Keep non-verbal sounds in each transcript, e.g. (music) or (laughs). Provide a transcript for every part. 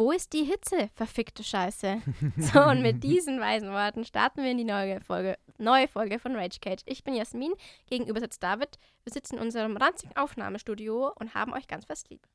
wo ist die Hitze? Verfickte Scheiße. (laughs) so, und mit diesen weisen Worten starten wir in die neue Folge, neue Folge von Rage Cage. Ich bin Jasmin, gegenüber sitzt David. Wir sitzen in unserem ranzigen Aufnahmestudio und haben euch ganz fest lieb.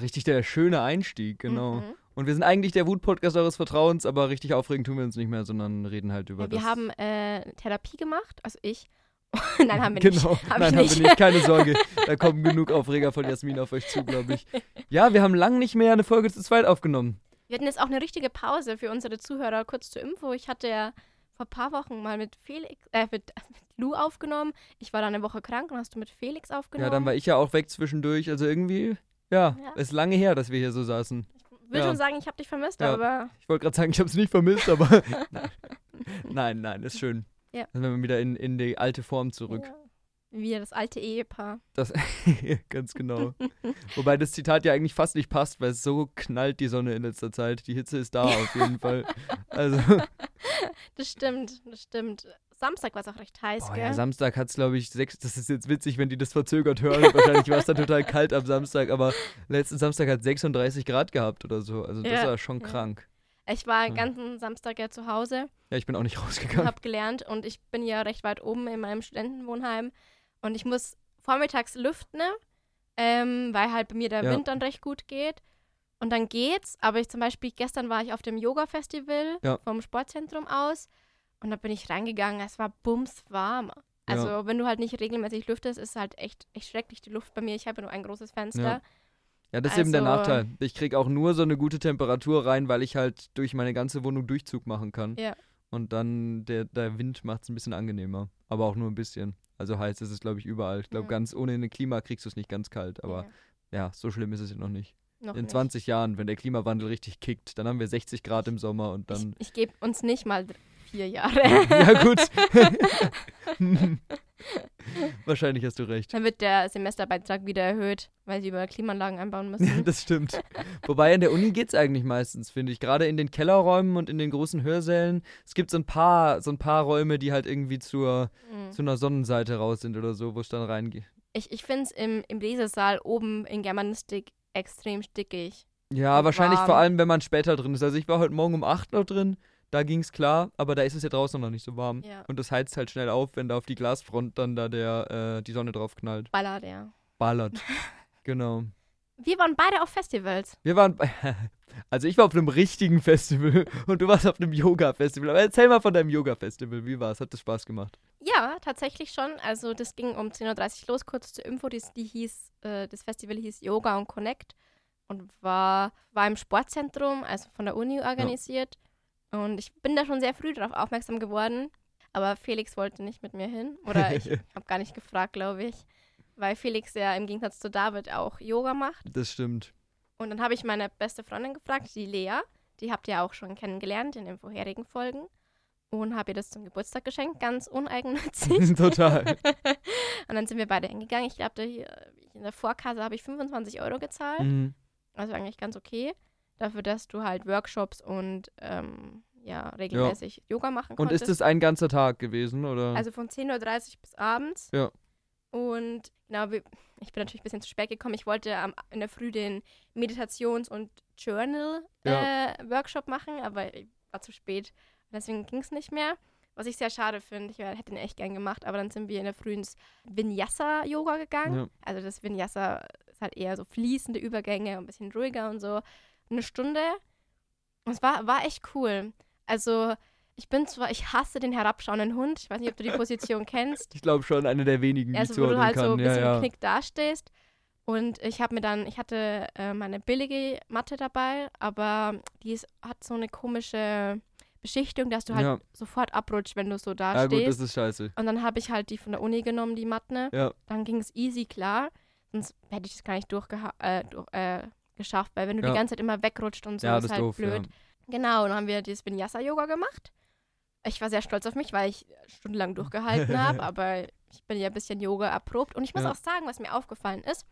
Richtig der schöne Einstieg, genau. Mhm. Und wir sind eigentlich der Wut-Podcast eures Vertrauens, aber richtig aufregend tun wir uns nicht mehr, sondern reden halt über Ja, wir das. haben äh, Therapie gemacht, also ich. (laughs) Nein, haben wir genau. nicht. Hab Nein, ich haben nicht. wir nicht. Keine Sorge. (laughs) Da kommen genug Aufreger von Jasmin auf euch zu, glaube ich. Ja, wir haben lang nicht mehr eine Folge zu zweit aufgenommen. Wir hatten jetzt auch eine richtige Pause für unsere Zuhörer. Kurz zur Info. Ich hatte ja vor ein paar Wochen mal mit Felix, äh, mit, (laughs) mit Lou aufgenommen. Ich war dann eine Woche krank und hast du mit Felix aufgenommen. Ja, dann war ich ja auch weg zwischendurch. Also irgendwie, ja, Ja. ist lange her, dass wir hier so saßen. Ich will ja. schon sagen, ich habe dich vermisst, Ja. aber Ich wollte gerade sagen, ich habe es nicht vermisst, aber nein. nein, nein, ist schön. Ja. Dann sind wir wieder in, in die alte Form zurück. Ja. Wir, das alte Ehepaar. Das, (laughs) ganz genau. Wobei das Zitat ja eigentlich fast nicht passt, weil es so knallt die Sonne in letzter Zeit. Die Hitze ist da auf jeden Fall. Also, (laughs) Das stimmt, das stimmt. Samstag war es auch recht heiß, boah, gell? ja, Samstag hat es, glaube ich, sechs. Das ist jetzt witzig, wenn die das verzögert hören. (laughs) Wahrscheinlich war es dann total kalt am Samstag, aber letzten Samstag hat 36 Grad gehabt oder so. Also, das Ja, war schon ja. krank. Ich war den Ja. ganzen Samstag ja zu Hause Ja, ich bin auch nicht (laughs) rausgegangen. habe gelernt und ich bin ja recht weit oben in meinem Studentenwohnheim und ich muss vormittags lüften, ähm, weil halt bei mir der Ja. Wind dann recht gut geht. Und dann geht's, aber ich zum Beispiel, gestern war ich auf dem Yoga-Festival Ja. vom Sportzentrum aus und da bin ich reingegangen, es war bumswarm. Also wenn du halt nicht regelmäßig lüftest, ist halt echt, echt schrecklich die Luft bei mir. Ich habe ja nur ein großes Fenster. Ja. Ja, das ist eben der Also- Nachteil. Ich kriege auch nur so eine gute Temperatur rein, weil ich halt durch meine ganze Wohnung Durchzug machen kann. Ja. Und dann der, der Wind macht es ein bisschen angenehmer. Aber auch nur ein bisschen. Also heiß ist es, glaube ich, überall. Ich glaube, Mhm. ganz ohne eine Klima kriegst du es nicht ganz kalt. Aber Ja, ja, so schlimm ist es ja noch nicht. noch In nicht. 20 Jahren, wenn der Klimawandel richtig kickt, dann haben wir 60 Grad im Sommer und dann. Ich, ich gebe uns nicht mal vier Jahre. (laughs) ja, gut. (laughs) (laughs) (laughs) Wahrscheinlich hast du recht. Dann wird der Semesterbeitrag wieder erhöht, weil sie über Klimaanlagen einbauen Ja, müssen. (laughs) das stimmt. Wobei in der Uni geht es eigentlich meistens, finde ich. Gerade in den Kellerräumen und in den großen Hörsälen. Es gibt so ein paar, so ein paar Räume, die halt irgendwie zur, Mhm. zu einer Sonnenseite raus sind oder so, wo es dann reingeht. Ich, ich finde es im, im Lesesaal oben in Germanistik extrem stickig. Ja, wahrscheinlich warm. vor allem, wenn man später drin ist. Also ich war heute Morgen um 8 noch drin, da ging es klar, aber da ist es ja draußen noch nicht so warm. Ja. Und das heizt halt schnell auf, wenn da auf die Glasfront dann da der, äh, die Sonne drauf knallt. Ballert, ja. Ballert. (laughs) genau. Wir waren beide auf Festivals. Wir waren, (laughs) also ich war auf einem richtigen Festival (laughs) und du warst auf einem Yoga-Festival. Aber erzähl mal von deinem Yoga-Festival. Wie war's? Hat das Spaß gemacht? Ja, tatsächlich schon. Also das ging um 10.30 Uhr los, kurz zur Info. Die, die hieß, äh, das Festival hieß Yoga und Connect und war, war im Sportzentrum, also von der Uni organisiert. Und ich bin da schon sehr früh darauf aufmerksam geworden. Aber Felix wollte nicht mit mir hin. Oder ich (laughs) habe gar nicht gefragt, glaube ich. Weil Felix ja im Gegensatz zu David auch Yoga macht. Das stimmt. Und dann habe ich meine beste Freundin gefragt, die Lea. Die habt ihr auch schon kennengelernt in den vorherigen Folgen. Und habe ihr das zum Geburtstag geschenkt, ganz uneigennützig. (laughs) Total. (laughs) Und dann sind wir beide hingegangen. Ich glaube, da hier in der Vorkasse habe ich 25 Euro gezahlt. Mhm. Also eigentlich ganz okay. Dafür, dass du halt Workshops und ähm, ja, regelmäßig Yoga machen Und konntest. ist das ein ganzer Tag gewesen, oder? also von 10.30 Uhr bis abends. Ja. Und genau, ich bin natürlich ein bisschen zu spät gekommen. Ich wollte am, in der Früh den Meditations- und Journal-Workshop machen, aber ich war zu spät. Deswegen ging es nicht mehr. Was ich sehr schade finde. Ich hätte ihn echt gern gemacht, aber dann sind wir in der Früh ins Vinyasa-Yoga gegangen. Ja. Also das Vinyasa ist halt eher so fließende Übergänge, ein bisschen ruhiger und so. Eine Stunde. Und es war, war echt cool. Also ich bin zwar, ich hasse den herabschauenden Hund. Ich weiß nicht, ob du die Position kennst. Ich glaube schon, eine der wenigen, die Also wo du halt so ein ja, bisschen ja. geknickt dastehst. Und ich habe mir dann, ich hatte äh, meine billige Matte dabei, aber die ist, hat so eine komische Beschichtung, dass du halt Ja. sofort abrutscht, wenn du so Ja, da gut, das ist scheiße. Und dann habe ich halt die von der Uni genommen, die Matte. Ja. Dann ging es easy klar. Sonst hätte ich das gar nicht durchgeha äh, durch, äh, geschafft, weil wenn du Ja. die ganze Zeit immer wegrutscht und so, Ja, ist das halt doof. blöd. Genau, und dann haben wir dieses Vinyasa-Yoga gemacht. Ich war sehr stolz auf mich, weil ich stundenlang durchgehalten (laughs) habe, aber ich bin ja ein bisschen Yoga erprobt. Und ich muss Ja. auch sagen, was mir aufgefallen ist,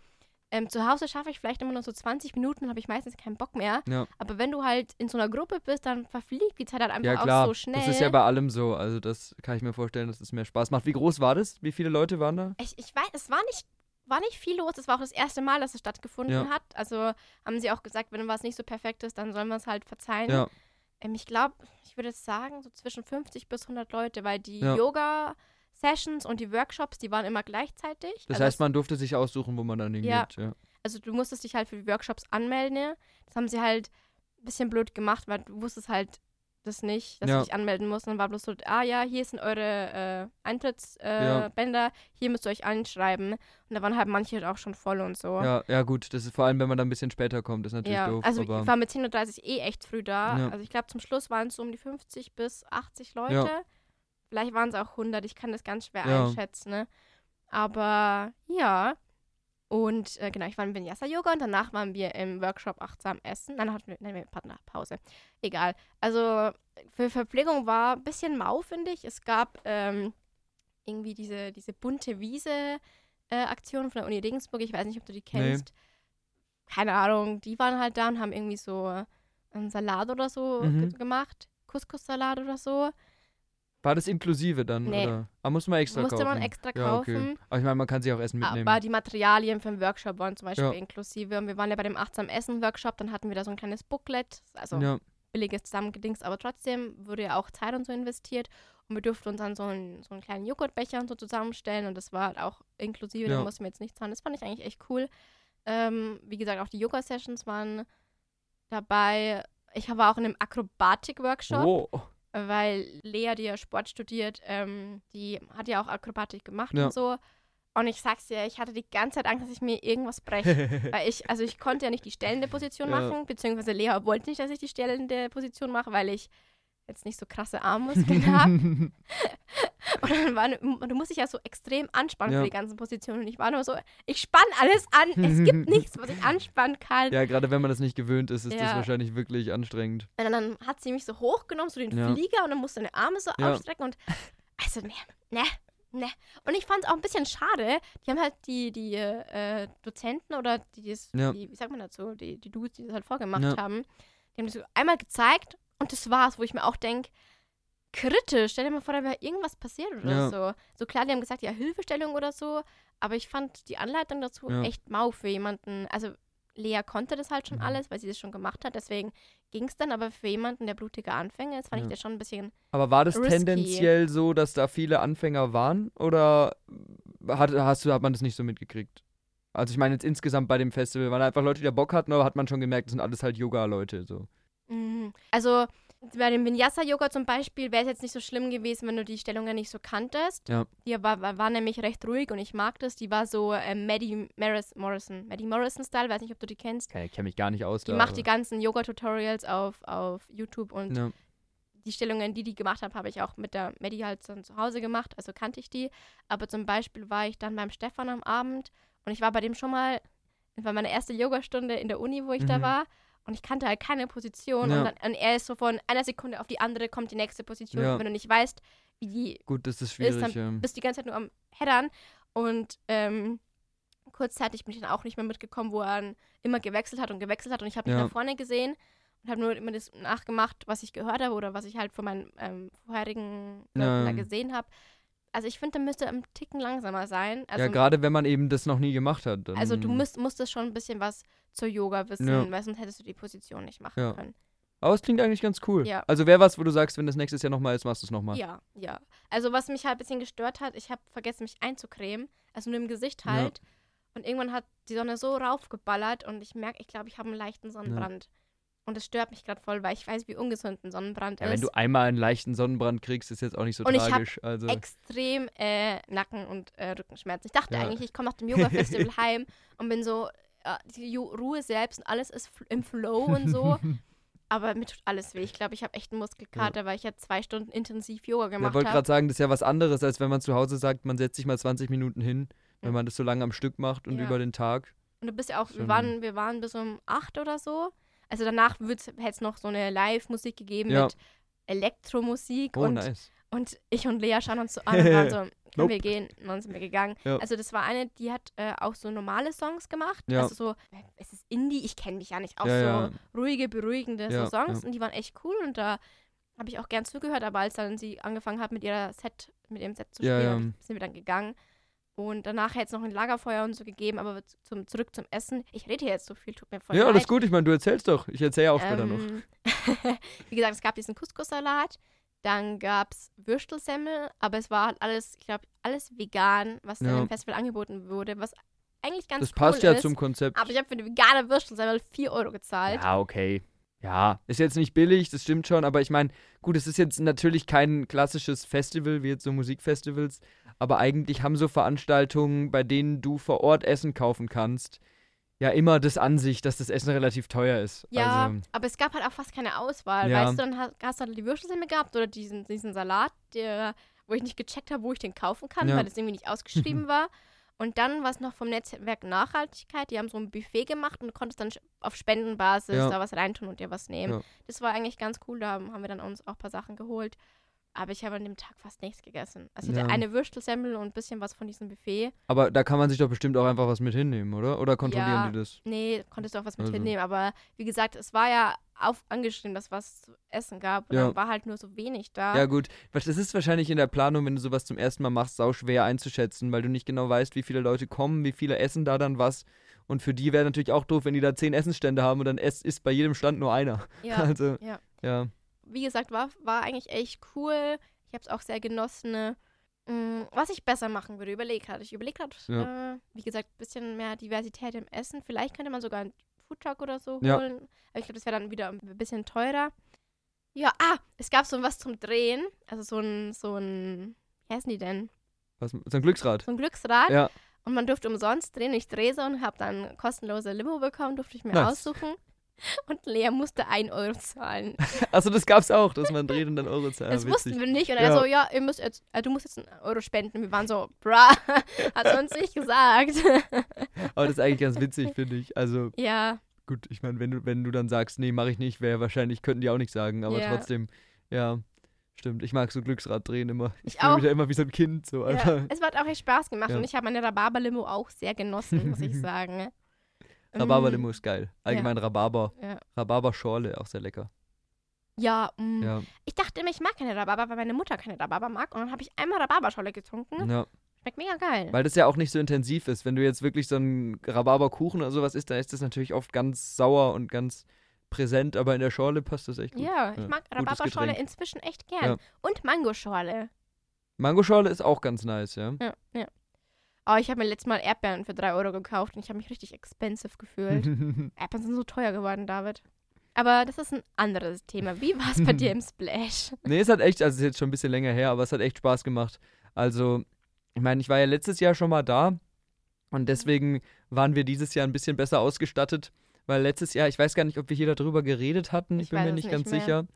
ähm, zu Hause schaffe ich vielleicht immer nur so 20 Minuten, habe ich meistens keinen Bock mehr. Ja. Aber wenn du halt in so einer Gruppe bist, dann verfliegt die Zeit halt einfach Ja, klar. auch so schnell. das ist ja bei allem so. Also, das kann ich mir vorstellen, dass es mehr Spaß macht. Wie groß war das? Wie viele Leute waren da? ich, ich weiß, es war nicht war nicht viel los. Es war auch das erste Mal, dass es stattgefunden Ja. hat. Also haben sie auch gesagt, wenn was nicht so perfekt ist, dann sollen wir es halt verzeihen. Ja. Ähm, ich glaube, ich würde sagen, so zwischen 50 bis 100 Leute, weil die Ja. Yoga-Sessions und die Workshops, die waren immer gleichzeitig. Das also, heißt, man durfte sich aussuchen, wo man dann hingeht. Ja. Also du musstest dich halt für die Workshops anmelden. Das haben sie halt ein bisschen blöd gemacht, weil du wusstest halt das nicht, dass Ja. du dich anmelden musst. Und dann war bloß so, ah ja, hier sind eure äh, Eintrittsbänder, Ja. äh, Bänder, hier müsst ihr euch einschreiben. Und da waren halt manche halt auch schon voll und so. Ja, ja, gut. Das ist vor allem, wenn man dann ein bisschen später kommt, ist natürlich Ja, doof. also aber ich war mit 10.30 Uhr eh echt früh da. Ja. Also ich glaube, zum Schluss waren es so um die 50 bis 80 Leute. Ja. Vielleicht waren es auch 100, ich kann das ganz schwer Ja. einschätzen. Ne? Aber ja. Und äh, genau, ich war im Vinyasa-Yoga und danach waren wir im Workshop achtsam essen. Dann hatten wir, nein, wir hatten Pause. Egal. Also für Verpflegung war ein bisschen mau, finde ich. Es gab ähm, irgendwie diese, diese bunte Wiese-Aktion von der Uni Regensburg. Ich weiß nicht, ob du die kennst. Keine Ahnung. Die waren halt da und haben irgendwie so einen Salat oder so Mhm. ge gemacht. Couscous-Salat oder so. War das inklusive dann? Nee. Oder? Ah, muss man extra Musste kaufen. man extra Ja, okay. kaufen. Aber ich meine, man kann sich auch Essen mitnehmen. Aber die Materialien für den Workshop waren zum Beispiel Ja. inklusive. Und wir waren ja bei dem achtsam Essen Workshop, dann hatten wir da so ein kleines Booklet, also ja. billiges zusammengedingst, aber trotzdem wurde ja auch Zeit und so investiert. Und wir durften uns dann so einen, so einen kleinen Joghurtbecher und so zusammenstellen und das war halt auch inklusive, Ja. da mussten wir jetzt nichts zahlen. Das fand ich eigentlich echt cool. Ähm, wie gesagt, auch die Yoga-Sessions waren dabei. Ich war auch in einem Akrobatik-Workshop Oh. Weil Lea, die ja Sport studiert, ähm, die hat ja auch Akrobatik gemacht Ja. und so. Und ich sag's dir, ich hatte die ganze Zeit Angst, dass ich mir irgendwas breche. (laughs) weil ich, also ich konnte ja nicht die stellende Position Ja. machen, beziehungsweise Lea wollte nicht, dass ich die stellende Position mache, weil ich jetzt nicht so krasse Armmuskeln habe. (laughs) Und dann war, und du musst dich ja so extrem anspannen Ja. für die ganzen Positionen. Und ich war nur so, ich spann alles an. Es (laughs) gibt nichts, was ich anspannen kann. ja, gerade wenn man das nicht gewöhnt ist, ist das Ja. wahrscheinlich wirklich anstrengend. Und dann hat sie mich so hochgenommen, so den Ja. Flieger, und dann musste deine Arme so ausstrecken. Und also, ne, ne, ne. Und ich fand es auch ein bisschen schade. Die haben halt die, die äh, Dozenten oder die, das, Ja. die, wie sagt man dazu, die, die Dudes, die das halt vorgemacht Ja. haben, die haben das so einmal gezeigt und das war's, wo ich mir auch denke, kritisch. Stell dir mal vor, da wäre irgendwas passiert oder Ja. so. So klar, die haben gesagt, ja, Hilfestellung oder so, aber ich fand die Anleitung dazu Ja. echt mau für jemanden. Also Lea konnte das halt schon Mhm. alles, weil sie das schon gemacht hat, deswegen ging es dann, aber für jemanden, der blutiger Anfänger ist, fand Ja. ich das schon ein bisschen. Aber war das Risky. tendenziell so, dass da viele Anfänger waren? Oder hat, hast du, hat man das nicht so mitgekriegt? Also ich meine jetzt insgesamt bei dem Festival, waren einfach Leute, die da Bock hatten, aber hat man schon gemerkt, das sind alles halt Yoga-Leute. So. Mhm. Also bei dem Vinyasa-Yoga zum Beispiel wäre es jetzt nicht so schlimm gewesen, wenn du die Stellungen nicht so kanntest. Ja. Die war, war, war nämlich recht ruhig und ich mag das. Die war so äh, Maddie Maris Morrison. Maddie Morrison-Style, weiß nicht, ob du die kennst. Ich kenne mich gar nicht aus Die da. macht die ganzen Yoga-Tutorials auf, auf YouTube und ja. die Stellungen, die die gemacht hat, habe ich auch mit der Maddie halt dann zu Hause gemacht, also kannte ich die. Aber zum Beispiel war ich dann beim Stefan am Abend und ich war bei dem schon mal, das war meine erste Yogastunde in der Uni, wo ich da Mhm. war. Und ich kannte halt keine Position. Ja. Und, dann, und er ist so von einer Sekunde auf die andere kommt die nächste Position. Ja. Und wenn du nicht weißt, wie die Gut, das ist ist, schwierig. dann ja. bist du die ganze Zeit nur am Headern. Und ähm, kurzzeitig bin ich dann auch nicht mehr mitgekommen, wo er dann immer gewechselt hat und gewechselt hat. Und ich habe mich Ja. nach vorne gesehen und habe nur immer das nachgemacht, was ich gehört habe oder was ich halt von meinen ähm, vorherigen Leuten da gesehen habe. Also ich finde, da müsste ein Ticken langsamer sein. Also, ja, gerade wenn man eben das noch nie gemacht hat. Also du musst, musstest schon ein bisschen was zur Yoga wissen, Ja. weil sonst hättest du die Position nicht machen Ja. können. Aber es klingt eigentlich ganz cool. Ja. Also wäre was, wo du sagst, wenn das nächstes Jahr nochmal ist, machst du es nochmal. Ja, ja. Also was mich halt ein bisschen gestört hat, ich habe vergessen, mich einzucremen. Also nur im Gesicht Ja. halt. Und irgendwann hat die Sonne so raufgeballert und ich merke, ich glaube, ich habe einen leichten Sonnenbrand. Und es stört mich gerade voll, weil ich weiß, wie ungesund ein Sonnenbrand Ja, ist. wenn du einmal einen leichten Sonnenbrand kriegst, ist jetzt auch nicht so Und ich tragisch. also, Extrem äh, Nacken- und äh, Rückenschmerzen. Ich dachte Ja. eigentlich, ich komme nach dem (laughs) Yoga-Festival heim und bin so, äh, die Ruhe selbst und alles ist im Flow und so. (laughs) Aber mir tut alles weh. Ich glaube, ich habe echt einen Muskelkater, weil ich ja zwei Stunden intensiv Yoga ich gemacht wollte habe. gerade sagen, das ist ja was anderes, als wenn man zu Hause sagt, man setzt sich mal 20 Minuten hin, wenn Ja. man das so lange am Stück macht und Ja. über den Tag. Und du bist ja auch, wir waren, wir waren bis um acht oder so. Also danach hätte es noch so eine Live-Musik gegeben Ja. mit Elektromusik Oh, und, nice. und ich und Lea schauen uns so an und waren (laughs) so, können Nope. wir gehen? Und dann sind wir gegangen. Ja. Also das war eine, die hat äh, auch so normale Songs gemacht. Ja. Also so, es ist Indie, ich kenne mich ja nicht, auch so ruhige, beruhigende so Songs und die waren echt cool und da habe ich auch gern zugehört, aber als dann sie angefangen hat mit ihrer Set, mit ihrem Set zu spielen, sind wir dann gegangen. Und danach hätte es noch ein Lagerfeuer und so gegeben, aber zum, zurück zum Essen. Ich rede hier jetzt so viel, tut mir voll Ja, leid. alles gut. Ich meine, du erzählst doch. Ich erzähle ja auch später noch. Ähm, (laughs) Wie gesagt, es gab diesen Couscous-Salat, dann gab es Würstelsemmel, aber es war halt alles, ich glaube, alles vegan, was dann Ja. im Festival angeboten wurde, was eigentlich ganz Das cool passt ja ist. zum Konzept. aber ich habe für eine vegane Würstelsemmel 4 Euro gezahlt. Ja, okay. Ja, ist jetzt nicht billig, das stimmt schon, aber ich meine, gut, es ist jetzt natürlich kein klassisches Festival wie jetzt so Musikfestivals, aber eigentlich haben so Veranstaltungen, bei denen du vor Ort Essen kaufen kannst, ja immer das Ansicht, dass das Essen relativ teuer ist. Ja, Also, aber es gab halt auch fast keine Auswahl. Ja. Weißt du, dann hast, hast du halt die Würstelsemmel gehabt oder diesen, diesen Salat, der, wo ich nicht gecheckt habe, wo ich den kaufen kann, Ja. weil das irgendwie nicht ausgeschrieben (laughs) war. Und dann war es noch vom Netzwerk Nachhaltigkeit. Die haben so ein Buffet gemacht und du konntest dann auf Spendenbasis Ja. da was reintun und dir was nehmen. Das war eigentlich ganz cool. Da haben wir dann uns auch ein paar Sachen geholt. Aber ich habe an dem Tag fast nichts gegessen. Also ich hatte Ja. eine Würstelsemmel und ein bisschen was von diesem Buffet. aber da kann man sich doch bestimmt auch einfach was mit hinnehmen, oder? Oder kontrollieren Ja. die das? Nee, konntest du auch was mit Also. hinnehmen. Aber wie gesagt, es war ja auf angeschrieben, dass was zu essen gab. Und Ja. dann war halt nur so wenig da. Ja, gut. Das ist wahrscheinlich in der Planung, wenn du sowas zum ersten Mal machst, sau schwer einzuschätzen, weil du nicht genau weißt, wie viele Leute kommen, wie viele essen da dann was. Und für die wäre natürlich auch doof, wenn die da zehn Essensstände haben und dann ist bei jedem Stand nur einer. Ja. (laughs) Also, ja. ja. Wie gesagt, war, war eigentlich echt cool. Ich habe es auch sehr genossen. ne. Mm, Was ich besser machen würde, überlegt hatte ich. Überlegt hat, äh, wie gesagt, ein bisschen mehr Diversität im Essen. Vielleicht könnte man sogar einen Foodtruck oder so Ja. holen. Aber ich glaube, das wäre dann wieder ein bisschen teurer. Ja, ah, es gab so was zum Drehen. Also so ein, so ein, wie heißen die denn? Was, so ein Glücksrad. So ein Glücksrad. Ja. Und man durfte umsonst drehen. Ich drehe so und habe dann kostenlose Limo bekommen, durfte ich mir Nice. aussuchen. Und Lea musste 1 Euro zahlen. Achso, (laughs) das gab's auch, dass man dreht und dann Euro zahlt. das Ja, wussten wir nicht. Und er Ja. so, ja, ihr müsst jetzt, äh, du musst jetzt einen Euro spenden. Wir waren so, bruh, (laughs) hat er uns nicht gesagt. (laughs) Aber das ist eigentlich ganz witzig, finde ich. Also, ja, gut, ich meine, wenn du, wenn du dann sagst, nee, mache ich nicht, wäre wahrscheinlich, könnten die auch nicht sagen, aber Ja. trotzdem, ja, stimmt. Ich mag so Glücksrad drehen immer. Ich, Ich fühle mich auch. da immer wie so ein Kind, so einfach. ja. Es hat auch echt Spaß gemacht. Ja. Und ich habe meine Rhabarber-Limo auch sehr genossen, muss ich sagen. Rhabarberlimo Mm, ist geil. Allgemein Rhabarber. Ja. Rhabarberschorle, auch sehr lecker. Ja, mm. Ja, ich dachte immer, ich mag keine Rhabarber, weil meine Mutter keine Rhabarber mag. Und dann habe ich einmal Rhabarberscholle getrunken. ja. Schmeckt mega geil. Weil das ja auch nicht so intensiv ist. Wenn du jetzt wirklich so einen Rhabarberkuchen oder sowas isst, dann ist das natürlich oft ganz sauer und ganz präsent, aber in der Schorle passt das echt gut. Ja, ich Ja, mag gutes Rhabarberschorle inzwischen echt gern. Ja. Und Mangoschorle. Mangoschorle ist auch ganz nice, ja. Ja, ja. Oh, ich habe mir letztes Mal Erdbeeren für 3 Euro gekauft und ich habe mich richtig expensive gefühlt. (laughs) Erdbeeren sind so teuer geworden, David. Aber das ist ein anderes Thema. Wie war es bei dir im Splash? (laughs) nee, es hat echt, also es ist jetzt schon ein bisschen länger her, aber es hat echt Spaß gemacht. Also, ich meine, ich war ja letztes Jahr schon mal da und deswegen waren wir dieses Jahr ein bisschen besser ausgestattet, weil letztes Jahr, ich weiß gar nicht, ob wir hier darüber geredet hatten, ich, Ich bin mir nicht nicht ganz mehr. sicher.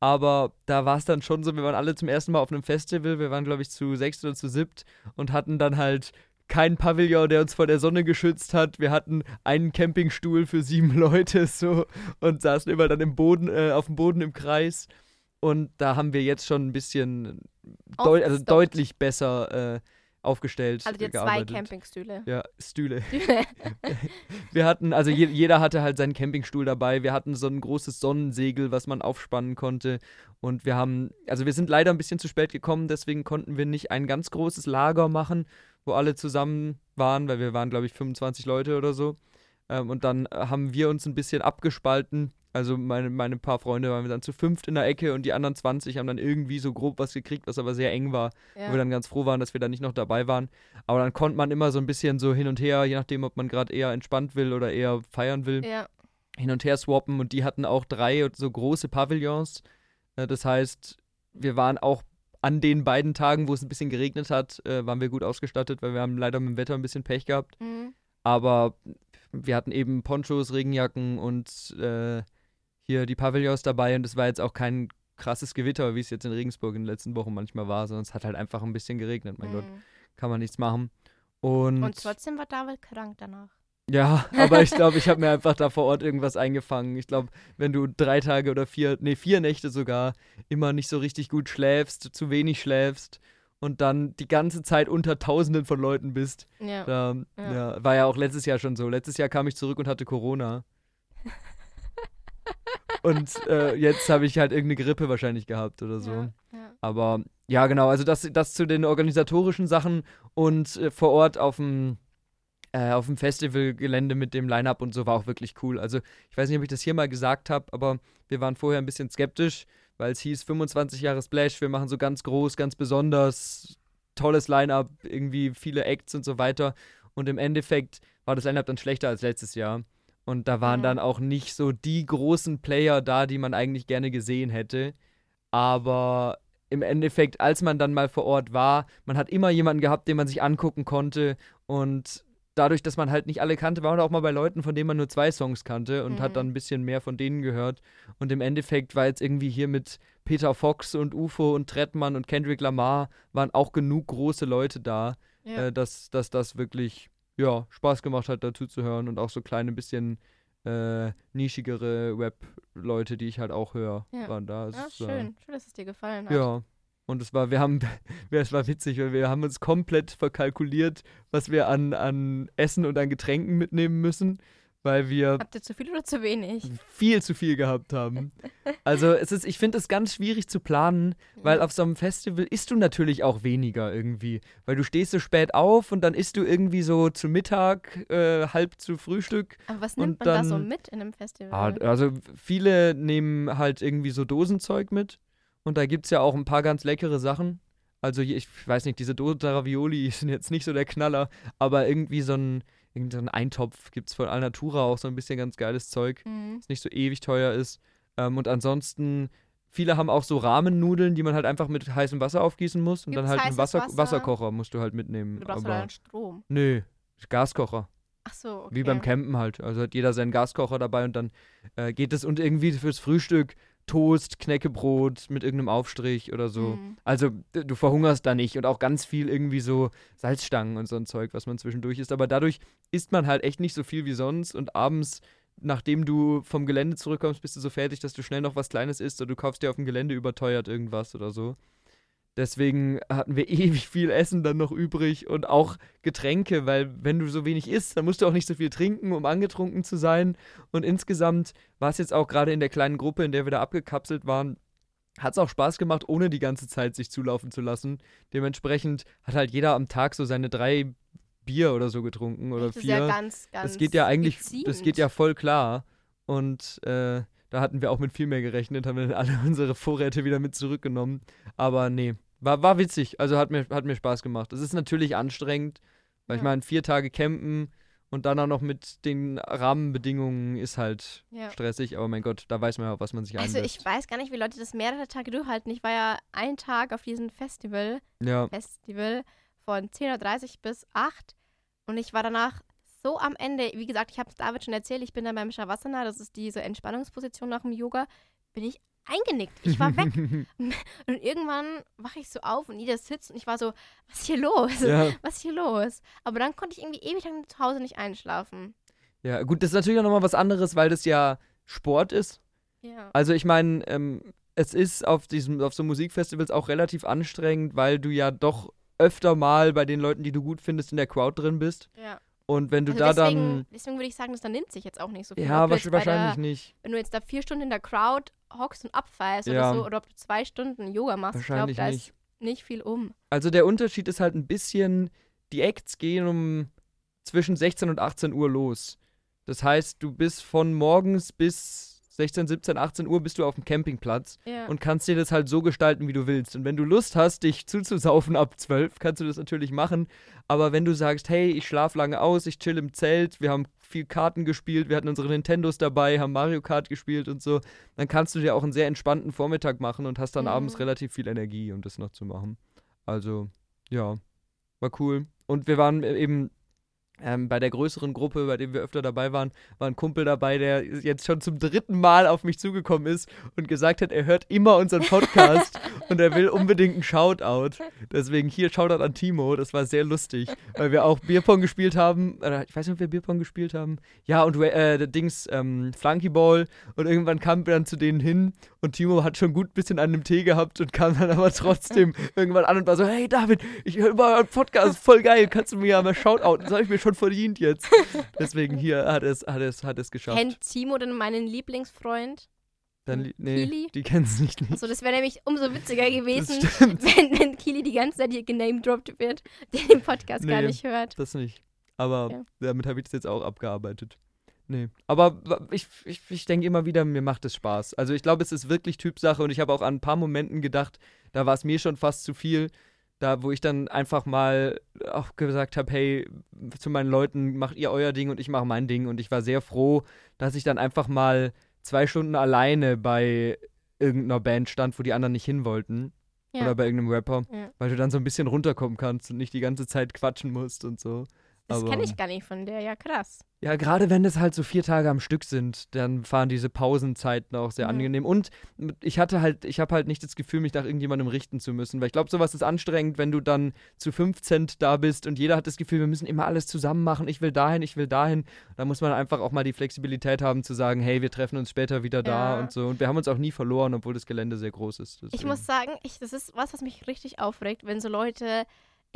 Aber da war es dann schon so, wir waren alle zum ersten Mal auf einem Festival, wir waren, glaube ich, zu sechs oder zu siebt und hatten dann halt keinen Pavillon, der uns vor der Sonne geschützt hat. Wir hatten einen Campingstuhl für sieben (laughs) Leute so und saßen immer dann im Boden, äh, auf dem Boden im Kreis. Und da haben wir jetzt schon ein bisschen deu also deutlich besser äh, aufgestellt. Also dir zwei. Campingstühle. Ja, Stühle. (laughs) (laughs) Wir hatten, also je, jeder hatte halt seinen Campingstuhl dabei. Wir hatten so ein großes Sonnensegel, was man aufspannen konnte. Und wir haben, also wir sind leider ein bisschen zu spät gekommen, deswegen konnten wir nicht ein ganz großes Lager machen, wo alle zusammen waren, weil wir waren, glaube ich, 25 Leute oder so. Ähm, und dann äh, haben wir uns ein bisschen abgespalten. Also meine, meine paar Freunde waren wir dann zu fünft in der Ecke und die anderen 20 haben dann irgendwie so grob was gekriegt, was aber sehr eng war wo wir Ja. dann ganz froh waren, dass wir da nicht noch dabei waren. Aber dann konnte man immer so ein bisschen so hin und her, je nachdem, ob man gerade eher entspannt will oder eher feiern will, ja. hin und her swappen. Und die hatten auch drei so große Pavillons. Äh, Das heißt, wir waren auch an den beiden Tagen, wo es ein bisschen geregnet hat, äh, waren wir gut ausgestattet, weil wir haben leider mit dem Wetter ein bisschen Pech gehabt. Mhm. Aber wir hatten eben Ponchos, Regenjacken und äh, hier die Pavillons dabei und es war jetzt auch kein krasses Gewitter, wie es jetzt in Regensburg in den letzten Wochen manchmal war, sondern es hat halt einfach ein bisschen geregnet, mein Gott Mhm. kann man nichts machen. Und, Und trotzdem war David krank danach. Ja, (laughs) aber ich glaube, ich habe mir einfach da vor Ort irgendwas eingefangen. Ich glaube, wenn du drei Tage oder vier, nee, vier Nächte sogar immer nicht so richtig gut schläfst, zu wenig schläfst und dann die ganze Zeit unter Tausenden von Leuten bist, Ja. da, Ja. ja, war ja auch letztes Jahr schon so. Letztes Jahr kam ich zurück und hatte Corona. Und äh, jetzt habe ich halt irgendeine Grippe wahrscheinlich gehabt oder so. Ja. ja. Aber ja, genau, also das, das zu den organisatorischen Sachen und äh, vor Ort auf dem äh, auf dem Festivalgelände mit dem Line-Up und so war auch wirklich cool. Also ich weiß nicht, ob ich das hier mal gesagt habe, aber wir waren vorher ein bisschen skeptisch, weil es hieß 25 Jahre Splash, wir machen so ganz groß, ganz besonders, tolles Line-Up, irgendwie viele Acts und so weiter. Und im Endeffekt war das Line-Up dann schlechter als letztes Jahr. Und da waren mhm. dann auch nicht so die großen Player da, die man eigentlich gerne gesehen hätte. Aber im Endeffekt, als man dann mal vor Ort war, man hat immer jemanden gehabt, den man sich angucken konnte. Und dadurch, dass man halt nicht alle kannte, war man auch mal bei Leuten, von denen man nur zwei Songs kannte und mhm. hat dann ein bisschen mehr von denen gehört. Und im Endeffekt war jetzt irgendwie hier mit Peter Fox und UFO und Trettmann und Kendrick Lamar waren auch genug große Leute da, ja. äh, dass, dass das wirklich ja, Spaß gemacht hat, dazu zu hören und auch so kleine bisschen äh, nischigere Web-Leute, die ich halt auch höre, ja. waren da. Ja, schön. Äh, schön, dass es dir gefallen hat. Ja, und es war, wir haben, (laughs) es war witzig, weil wir haben uns komplett verkalkuliert, was wir an, an Essen und an Getränken mitnehmen müssen, weil wir. Habt ihr zu viel oder zu wenig? Viel zu viel gehabt haben. Also es ist, ich finde es ganz schwierig zu planen, weil auf so einem Festival isst du natürlich auch weniger irgendwie. Weil du stehst so spät auf und dann isst du irgendwie so zu Mittag, äh, halb zu Frühstück. Aber was nimmt man dann, da so mit in einem Festival? Ah, also viele nehmen halt irgendwie so Dosenzeug mit. Und da gibt es ja auch ein paar ganz leckere Sachen. Also ich weiß nicht, diese Dose Ravioli (laughs) sind jetzt nicht so der Knaller, aber irgendwie so ein, irgendein Eintopf gibt es von Alnatura auch so ein bisschen ganz geiles Zeug, mhm. das nicht so ewig teuer ist. Ähm, und ansonsten, viele haben auch so Rahmennudeln, die man halt einfach mit heißem Wasser aufgießen muss und Gibt's dann halt einen Wasser, Wasser? Wasserkocher musst du halt mitnehmen. Du brauchst aber, halt Strom. Nö, Gaskocher. Ach so, okay. Wie beim Campen halt. Also hat jeder seinen Gaskocher dabei und dann äh, geht es und irgendwie fürs Frühstück Toast, Knäckebrot mit irgendeinem Aufstrich oder so. Mhm. Also du verhungerst da nicht und auch ganz viel irgendwie so Salzstangen und so ein Zeug, was man zwischendurch isst. Aber dadurch isst man halt echt nicht so viel wie sonst und abends, nachdem du vom Gelände zurückkommst, bist du so fertig, dass du schnell noch was Kleines isst oder du kaufst dir auf dem Gelände überteuert irgendwas oder so. Deswegen hatten wir (laughs) ewig viel Essen dann noch übrig und auch Getränke, weil wenn du so wenig isst, dann musst du auch nicht so viel trinken, um angetrunken zu sein. Und insgesamt war es jetzt auch gerade in der kleinen Gruppe, in der wir da abgekapselt waren, hat es auch Spaß gemacht, ohne die ganze Zeit sich zulaufen zu lassen. Dementsprechend hat halt jeder am Tag so seine drei Bier oder so getrunken oder das vier. Ist ja ganz, ganz das geht ja eigentlich, gezielt. das geht ja voll klar. Und äh, da hatten wir auch mit viel mehr gerechnet, haben wir dann alle (laughs) unsere Vorräte wieder mit zurückgenommen. Aber nee, war, war witzig, also hat mir, hat mir Spaß gemacht. Es ist natürlich anstrengend, weil ja. ich meine, vier Tage campen und dann auch noch mit den Rahmenbedingungen ist halt ja. stressig, aber mein Gott, da weiß man ja, was man sich einlässt. Also ich weiß gar nicht, wie Leute das mehrere Tage durchhalten. Ich war ja einen Tag auf diesem Festival, ja. Festival von 10.30 Uhr bis 8 und ich war danach so am Ende, wie gesagt, ich habe es David schon erzählt, ich bin dann beim Shavasana, das ist diese Entspannungsposition nach dem Yoga, bin ich eingenickt. Ich war weg. (laughs) und irgendwann wache ich so auf und jeder sitzt und ich war so, was ist hier los? Ja. Was ist hier los? Aber dann konnte ich irgendwie ewig lang zu Hause nicht einschlafen. Ja, gut, das ist natürlich auch nochmal was anderes, weil das ja Sport ist. Ja. Also ich meine, ähm, es ist auf diesem, auf so Musikfestivals auch relativ anstrengend, weil du ja doch öfter mal bei den Leuten, die du gut findest, in der Crowd drin bist. Ja. Und wenn du also da deswegen, dann. Deswegen würde ich sagen, das dann nimmt sich jetzt auch nicht so viel. Ja, wahrscheinlich der, nicht. Wenn du jetzt da vier Stunden in der Crowd hockst und abfeierst ja. oder so, oder ob du zwei Stunden Yoga machst, ich glaube, da ist nicht viel um. Also der Unterschied ist halt ein bisschen, die Acts gehen um zwischen 16 und 18 Uhr los. Das heißt, du bist von morgens bis 16, 17, 18 Uhr bist du auf dem Campingplatz ja. und kannst dir das halt so gestalten, wie du willst. Und wenn du Lust hast, dich zuzusaufen ab 12, kannst du das natürlich machen. Aber wenn du sagst, hey, ich schlafe lange aus, ich chill im Zelt, wir haben viel Karten gespielt, wir hatten unsere Nintendos dabei, haben Mario Kart gespielt und so, dann kannst du dir auch einen sehr entspannten Vormittag machen und hast dann mhm. abends relativ viel Energie, um das noch zu machen. Also, ja, war cool. Und wir waren eben ähm, bei der größeren Gruppe, bei dem wir öfter dabei waren, war ein Kumpel dabei, der jetzt schon zum dritten Mal auf mich zugekommen ist und gesagt hat, er hört immer unseren Podcast (laughs) und er will unbedingt einen Shoutout. Deswegen hier Shoutout an Timo, das war sehr lustig, weil wir auch Bierpong gespielt haben. Ich weiß nicht, ob wir Bierpong gespielt haben. Ja, und äh, Dings, ähm, Flunkyball und irgendwann kamen wir dann zu denen hin und Timo hat schon gut ein bisschen an dem Tee gehabt und kam dann aber trotzdem irgendwann an und war so, hey David, ich höre immer euren Podcast, voll geil, kannst du mir ja mal Shoutouten? Soll ich mir schon verdient jetzt. Deswegen hier hat es, hat es, hat es geschafft. Kennt Timo denn meinen Lieblingsfreund? Dann, li- nee, Kili? die kennen es nicht. nicht. Also das wäre nämlich umso witziger gewesen, (laughs) wenn, wenn Kili die ganze Zeit hier genamedroppt wird, der den Podcast gar Nee. nicht hört. Das nicht. Aber Ja. damit habe ich das jetzt auch abgearbeitet. Nee. Aber ich, ich, ich denke immer wieder, mir macht es Spaß. Also ich glaube, es ist wirklich Typsache und ich habe auch an ein paar Momenten gedacht, da war es mir schon fast zu viel. Da, wo ich dann einfach mal auch gesagt habe, hey, zu meinen Leuten, macht ihr euer Ding und ich mache mein Ding. Und ich war sehr froh, dass ich dann einfach mal zwei Stunden alleine bei irgendeiner Band stand, wo die anderen nicht hin wollten. Ja. Oder bei irgendeinem Rapper. Ja. Weil du dann so ein bisschen runterkommen kannst und nicht die ganze Zeit quatschen musst und so. Das aber- kenne ich gar nicht von der, ja krass. Ja, gerade wenn es halt so vier Tage am Stück sind, dann fahren diese Pausenzeiten auch sehr Mhm. angenehm. Und ich hatte halt, ich habe halt nicht das Gefühl, mich nach irgendjemandem richten zu müssen. Weil ich glaube, sowas ist anstrengend, wenn du dann zu 15 da bist und jeder hat das Gefühl, wir müssen immer alles zusammen machen. Ich will dahin, ich will dahin. Da muss man einfach auch mal die Flexibilität haben zu sagen, hey, wir treffen uns später wieder da Ja. und so. Und wir haben uns auch nie verloren, obwohl das Gelände sehr groß ist. Ich Deswegen- muss sagen, ich, das ist was, was mich richtig aufregt, wenn so Leute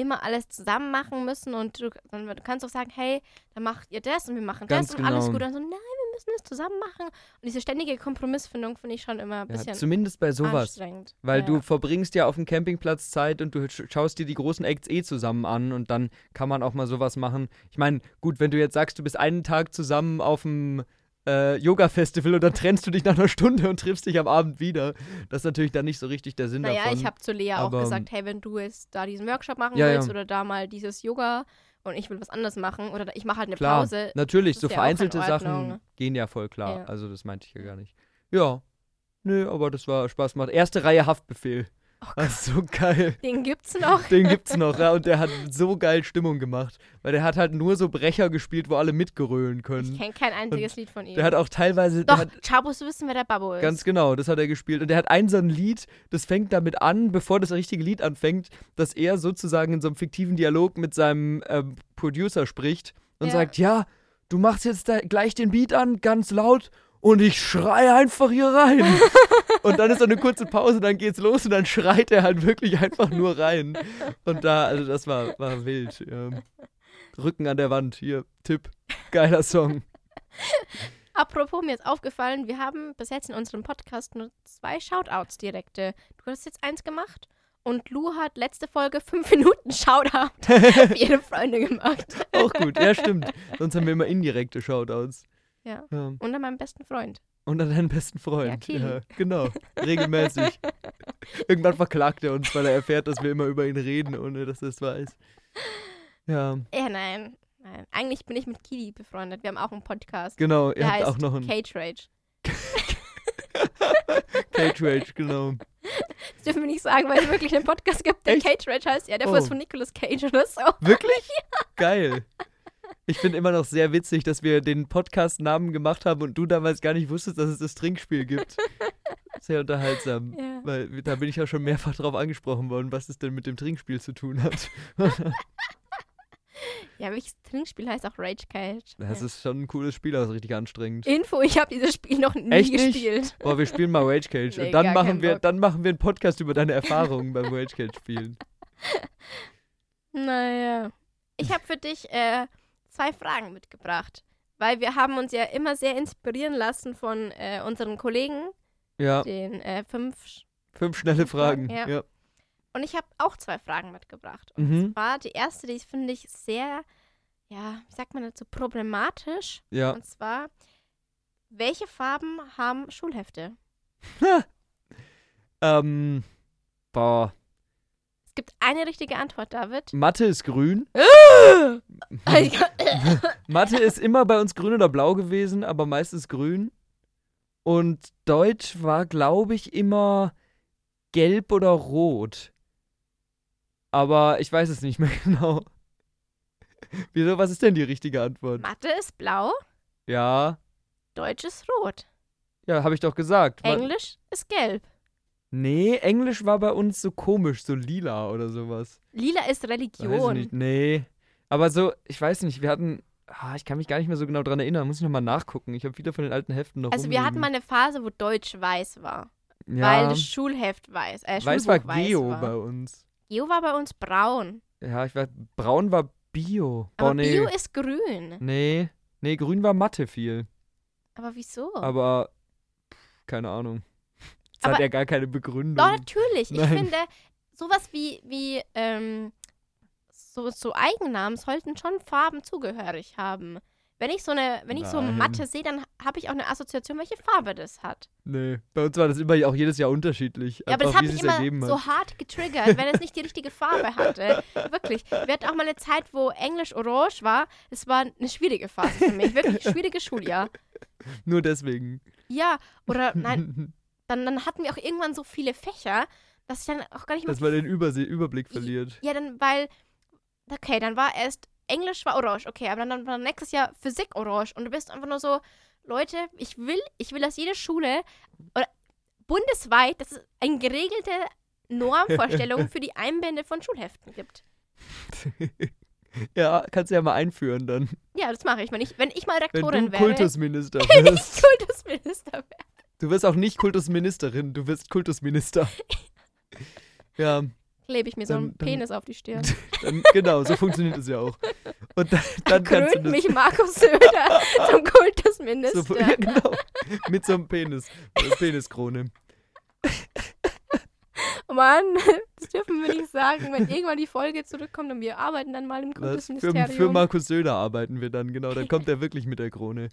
immer alles zusammen machen müssen und du, du kannst auch sagen, hey, dann macht ihr das und wir machen Ganz das und alles genau. gut. Und so, nein, wir müssen das zusammen machen. Und diese ständige Kompromissfindung finde ich schon immer ein ja, bisschen zumindest bei sowas. Weil ja. du verbringst ja auf dem Campingplatz Zeit und du sch- schaust dir die großen Acts eh zusammen an und dann kann man auch mal sowas machen. Ich meine, gut, wenn du jetzt sagst, du bist einen Tag zusammen auf dem äh, Yoga-Festival und dann trennst du dich nach einer Stunde und triffst dich am Abend wieder. Das ist natürlich dann nicht so richtig der Sinn Naja, davon. ich habe zu Lea aber- auch gesagt, hey, wenn du jetzt da diesen Workshop machen Ja, willst ja. oder da mal dieses Yoga und ich will was anderes machen oder ich mache halt eine Klar, Pause. natürlich, so ja vereinzelte Sachen Ordnung. gehen ja voll klar. Also das meinte ich ja gar nicht. Ja. Nö, aber das war Spaß gemacht. Erste Reihe Haftbefehl. Oh das ist so geil. Den gibt's noch. Den gibt's noch, ja, und der hat so geil Stimmung gemacht. Weil der hat halt nur so Brecher gespielt, wo alle mitgerölen können. Ich kenne kein einziges Lied von ihm. Der hat auch teilweise. Doch, hat, du wissen, wer der Babbo ist. ganz genau, das hat er gespielt. Und der hat ein so ein Lied, das fängt damit an, bevor das richtige Lied anfängt, dass er sozusagen in so einem fiktiven Dialog mit seinem ähm, Producer spricht und Ja. sagt: Ja, du machst jetzt gleich den Beat an, ganz laut. Und ich schreie einfach hier rein. (laughs) und dann ist so eine kurze Pause, dann geht's los und dann schreit er halt wirklich einfach nur rein. Und da, also das war, war wild. Ähm, Rücken an der Wand, hier, Tipp. Geiler Song. Apropos, mir ist aufgefallen, wir haben bis jetzt in unserem Podcast nur zwei Shoutouts direkte. Du hast jetzt eins gemacht und Lou hat letzte Folge fünf Minuten Shoutout (laughs) für ihre Freunde gemacht. Auch gut, ja, stimmt. Sonst haben wir immer indirekte Shoutouts. Ja. Ja. Und an meinen besten Freund. Und an deinen besten Freund. Ja. Ja, genau. Regelmäßig. (laughs) Irgendwann verklagt er uns, weil er erfährt, dass wir immer über ihn reden, ohne dass er es weiß. Ja, Ja, nein. Nein. Eigentlich bin ich mit Kili befreundet. Wir haben auch einen Podcast. genau. Ihr habt heißt auch noch einen Cage Rage. (laughs) Cage Rage, genau. Das dürfen wir nicht sagen, weil es wirklich einen Podcast gibt, der Echt? Cage Rage heißt. Ja, der Oh. ist von Nicolas Cage oder so. Wirklich? (laughs) Geil. Ich finde immer noch sehr witzig, dass wir den Podcast-Namen gemacht haben und du damals gar nicht wusstest, dass es das Trinkspiel gibt. Sehr unterhaltsam. Ja. Weil da bin ich ja schon mehrfach drauf angesprochen worden, was es denn mit dem Trinkspiel zu tun hat. (laughs) Ja, welches Trinkspiel heißt auch Rage Cage? Das ist schon ein cooles Spiel, aber ist richtig anstrengend. Info, ich habe dieses Spiel noch nie Echt nicht? gespielt. Boah, wir spielen mal Rage Cage. Nee, und dann machen, wir, Bock. dann machen wir einen Podcast über deine Erfahrungen beim Rage Cage spielen. (laughs) Naja. Ich habe für dich äh, zwei Fragen mitgebracht. Weil wir haben uns ja immer sehr inspirieren lassen von äh, unseren Kollegen, Ja, den äh, fünf. fünf schnelle Fragen. Ja. Ja. Und ich habe auch zwei Fragen mitgebracht. Und Mhm. zwar die erste, die finde ich sehr, ja, wie sagt man dazu, problematisch. ja. Und zwar, welche Farben haben Schulhefte? (laughs) Ähm, boah. Es gibt eine richtige Antwort, David. Mathe ist grün. Also, (laughs) Mathe ist immer bei uns grün oder blau gewesen, aber meistens grün. Und Deutsch war, glaube ich, immer gelb oder rot. Aber ich weiß es nicht mehr (laughs) genau. Wieso, was ist denn die richtige Antwort? Mathe ist blau, Ja, Deutsch ist rot, ja, habe ich doch gesagt. Ma- Englisch ist gelb. Nee, Englisch war bei uns so komisch, so lila oder sowas. Lila ist Weiß ich Religion. nicht. Nee. Aber so, ich weiß nicht, wir hatten. Ah, ich kann mich gar nicht mehr so genau dran erinnern. Muss ich nochmal nachgucken. Ich habe viele von den alten Heften noch. Also wir hatten mal rumliegen. eine Phase, wo Deutsch weiß war. ja, Weil das Schulheft weiß. Äh, Weiß war Schulbuch weiß Geo war. bei uns. Geo war bei uns braun. Ja, ich weiß. Braun war Bio. Aber Boah, nee. Bio ist grün. nee. Nee, grün war Mathe viel. Aber wieso? Aber. pff, keine Ahnung. Das Aber- hat ja gar keine Begründung. Doch, natürlich. Ich Nein. finde, sowas wie, wie ähm, so, so Eigennamen sollten schon Farben zugehörig haben. Wenn ich so eine, wenn ich so Nein. Mathe sehe, dann habe ich auch eine Assoziation, welche Farbe das hat. Nee, bei uns war das immer auch jedes Jahr unterschiedlich. Ja, aber das hat mich immer so hart getriggert, wenn es nicht die richtige Farbe hatte. (laughs) Wirklich. Wir hatten auch mal eine Zeit, wo Englisch orange war. Es war eine schwierige Phase für mich. Wirklich schwieriges Schuljahr. Nur deswegen. Ja, oder nein, (laughs) dann, dann hatten wir auch irgendwann so viele Fächer, dass ich dann auch gar nicht mehr Dass man den Übersee Überblick verliert. Ja, dann, weil, okay, dann war erst Englisch war orange, okay, aber dann, dann war nächstes Jahr Physik orange und du bist einfach nur so, Leute, ich will, ich will, dass jede Schule oder bundesweit, dass es eine geregelte Normvorstellung (laughs) für die Einbände von Schulheften gibt. (laughs) ja, kannst du ja mal einführen dann. Ja, das mache ich. Wenn ich, wenn ich mal Wenn Rektorin du wäre. Kultusminister (laughs) wenn ich. Kultusminister wäre. Du wirst auch nicht Kultusministerin, du wirst Kultusminister. (laughs) ja, Klebe ich mir so einen dann- Penis auf die Stirn. (laughs) dann, genau, so funktioniert es ja auch. Und dann, (laughs) dann kannst du Krönt mich Markus Söder zum Kultusminister. so, ja, genau, mit so einem Penis, Peniskrone. Mann, das dürfen wir nicht sagen, wenn irgendwann die Folge zurückkommt und wir arbeiten dann mal im Was? Für, Kultusministerium. für Markus Söder arbeiten wir dann, genau, dann kommt er wirklich mit der Krone.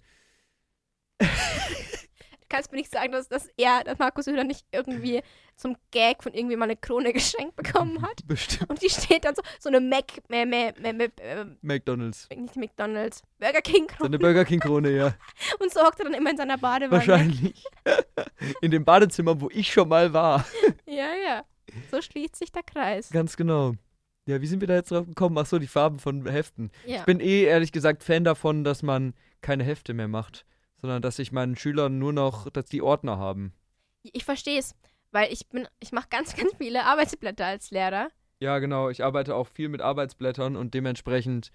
Du kannst mir nicht sagen, dass, dass er, dass Markus Söder nicht irgendwie zum Gag von irgendwie mal eine Krone (laughs) geschenkt bekommen hat. Bestimmt. Und die steht dann so, so eine Mac, äh, äh, äh, McDonalds. nicht McDonalds, Burger King So Krone. eine Burger King Krone, ja. (laughs) Und so hockt er dann immer in seiner Badewanne. Wahrscheinlich. (laughs) In dem Badezimmer, wo ich schon mal war. Ja, ja. So schließt sich der Kreis. Ganz genau. Ja, wie sind wir da jetzt drauf gekommen? Ach so, die Farben von Heften. Ja. Ich bin eh ehrlich gesagt Fan davon, dass man keine Hefte mehr macht, sondern dass ich meinen Schülern nur noch, dass die Ordner haben. Ich verstehe es, weil ich bin, ich mache ganz, (laughs) ganz viele Arbeitsblätter als Lehrer. Ja, genau. Ich arbeite auch viel mit Arbeitsblättern und dementsprechend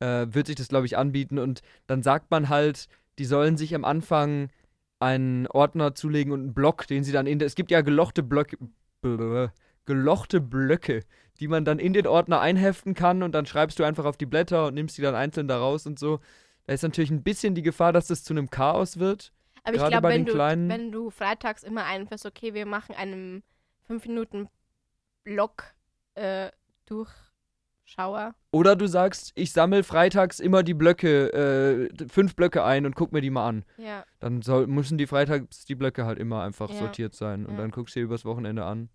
äh, wird sich das, glaube ich, anbieten. Und dann sagt man halt, die sollen sich am Anfang einen Ordner zulegen und einen Block, den sie dann in. Es gibt ja gelochte Blöcke. Blablabla. Gelochte Blöcke, die man dann in den Ordner einheften kann und dann schreibst du einfach auf die Blätter und nimmst die dann einzeln da raus und so. Da ist natürlich ein bisschen die Gefahr, dass das zu einem Chaos wird. Aber ich glaube, wenn du, Kleinen- wenn du freitags immer einfährst, okay, wir machen einen 5 Minuten Block äh, Durchschauer. Oder du sagst, ich sammle freitags immer die Blöcke, äh, fünf Blöcke ein und guck mir die mal an. Ja. Dann soll, müssen die freitags die Blöcke halt immer einfach Ja. sortiert sein. Und Ja. dann guckst du dir übers Wochenende an.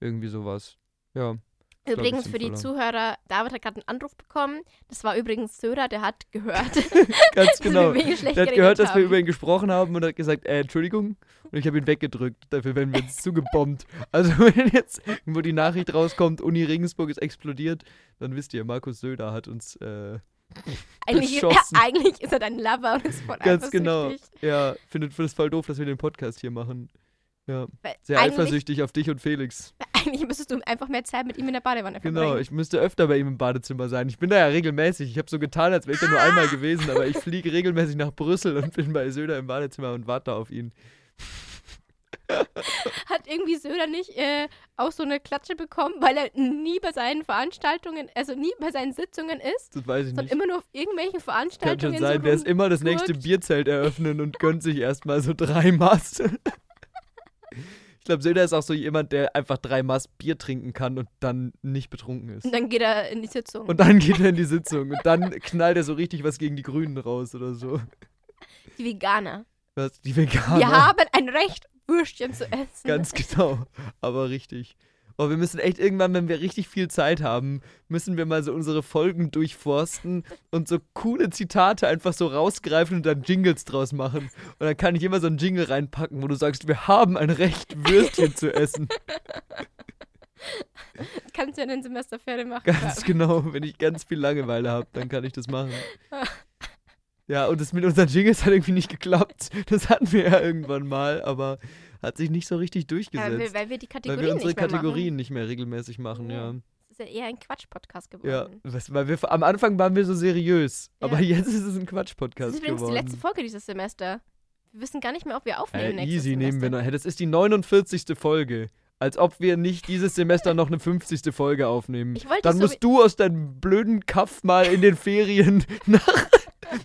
Irgendwie sowas. Ja. Übrigens für die sinnvoller. Zuhörer, David hat gerade einen Anruf bekommen. Das war übrigens Söder, der hat gehört. (laughs) Ganz genau. Der hat gehört, dass wir haben. über ihn gesprochen haben und hat gesagt, äh, Entschuldigung. Und ich habe ihn weggedrückt. Dafür werden wir jetzt zugebombt. Also (laughs) wenn jetzt irgendwo die Nachricht rauskommt, Uni Regensburg ist explodiert, dann wisst ihr, Markus Söder hat uns äh, (laughs) Eigentlich, beschossen. eigentlich ist er dein Lover und ist voll Ganz genau. eifersüchtig. Ja, findet es voll doof, dass wir den Podcast hier machen. Ja, sehr eigentlich, eifersüchtig auf dich und Felix. eigentlich müsstest du einfach mehr Zeit mit ihm in der Badewanne Genau, verbringen. ich müsste öfter bei ihm im Badezimmer sein. Ich bin da ja regelmäßig. Ich habe so getan, als wäre ich da nur Ah! einmal gewesen, aber ich fliege regelmäßig nach Brüssel und bin bei Söder im Badezimmer und warte auf ihn. (laughs) Hat irgendwie Söder nicht äh, auch so eine Klatsche bekommen, weil er nie bei seinen Veranstaltungen, also nie bei seinen Sitzungen ist, Das weiß ich sondern nicht. immer nur auf irgendwelchen Kann Veranstaltungen. schon sein. so Der ist immer das nächste Bierzelt eröffnen und gönnt sich erstmal so drei Maß. (laughs) Ich glaube, Söder ist auch so jemand, der einfach drei Maß Bier trinken kann und dann nicht betrunken ist. Und dann geht er in die Sitzung. Und dann geht er in die Sitzung und dann knallt er so richtig was gegen die Grünen raus oder so. die Veganer. Was? Die Veganer. Wir haben ein Recht, Würstchen zu essen. Ganz genau. Aber richtig. Oh, wir müssen echt irgendwann, wenn wir richtig viel Zeit haben, müssen wir mal so unsere Folgen durchforsten und so coole Zitate einfach so rausgreifen und dann Jingles draus machen. Und dann kann ich immer so einen Jingle reinpacken, wo du sagst, wir haben ein Recht, Würstchen zu essen. (laughs) Kannst du in den Semesterferien machen. Ganz genau. Wenn ich ganz viel Langeweile habe, dann kann ich das machen. (laughs) Ja, und das mit unseren Jingles hat irgendwie nicht geklappt. Das hatten wir ja irgendwann mal, aber hat sich nicht so richtig ja, durchgesetzt. weil, weil wir die weil Kategorien wir unsere nicht mehr Kategorien nicht mehr regelmäßig machen, Ja. ja. machen. Das ist ja eher ein Quatsch-Podcast Ja, geworden. was, weil wir am Anfang waren wir so seriös, Ja. aber jetzt ist es ein Das Quatsch-Podcast ist übrigens geworden. die letzte Folge dieses Semester. Wir wissen gar nicht mehr, ob wir aufnehmen äh, easy nehmen wir noch. Hey, Das ist die 49. Folge. Als ob wir nicht dieses Semester noch eine 50. Folge aufnehmen. Dann so musst du aus deinem blöden Kaff mal in den Ferien (laughs) nach,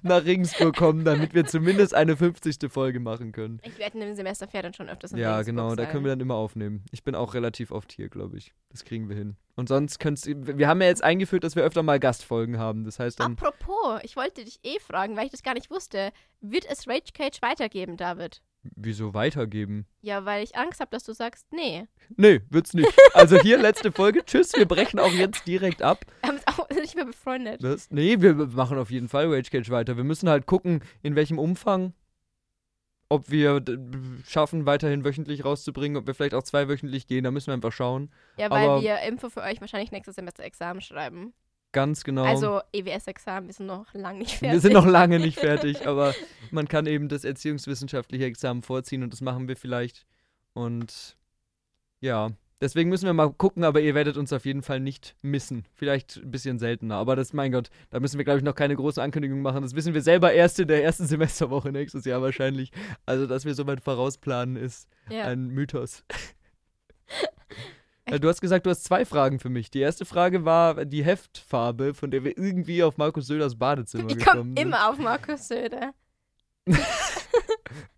nach Regensburg kommen, damit wir zumindest eine 50. Folge machen können. Ich werde in dem Semesterferien schon öfters in Ja, Regensburg genau, da sein. können wir dann immer aufnehmen. Ich bin auch relativ oft hier, glaube ich. Das kriegen wir hin. Und sonst könnt's, wir haben ja jetzt eingeführt, dass wir öfter mal Gastfolgen haben. Das heißt dann, Apropos, ich wollte dich eh fragen, weil ich das gar nicht wusste. Wird es Rage Cage weitergeben, David? Wieso weitergeben? Ja, weil ich Angst habe, dass du sagst, nee. Nee, wird's nicht. Also hier letzte Folge. Tschüss, wir brechen auch jetzt direkt ab. (laughs) Wir haben es auch (laughs) nicht mehr befreundet. Was? Nee, wir machen auf jeden Fall Rage Cage weiter. Wir müssen halt gucken, in welchem Umfang. Ob wir schaffen, weiterhin wöchentlich rauszubringen, ob wir vielleicht auch zweiwöchentlich gehen, da müssen wir einfach schauen. Ja, weil Aber- wir Info für euch wahrscheinlich nächstes Semester Examen schreiben. Ganz genau. Also EWS-Examen, sind noch lang nicht fertig. wir sind noch lange nicht fertig, (laughs) aber man kann eben das erziehungswissenschaftliche Examen vorziehen und das machen wir vielleicht. Und ja, deswegen müssen wir mal gucken, aber ihr werdet uns auf jeden Fall nicht missen. Vielleicht ein bisschen seltener, aber das, mein Gott, da müssen wir, glaube ich, noch keine große Ankündigung machen. Das wissen wir selber erst in der ersten Semesterwoche nächstes Jahr wahrscheinlich. Also, dass wir so weit vorausplanen, ist ja. ein Mythos. (laughs) Äh, Du hast gesagt, du hast zwei Fragen für mich. Die erste Frage war die Heftfarbe, von der wir irgendwie auf Markus Söders Badezimmer Ich gekommen komme sind. immer auf Markus Söder. (laughs)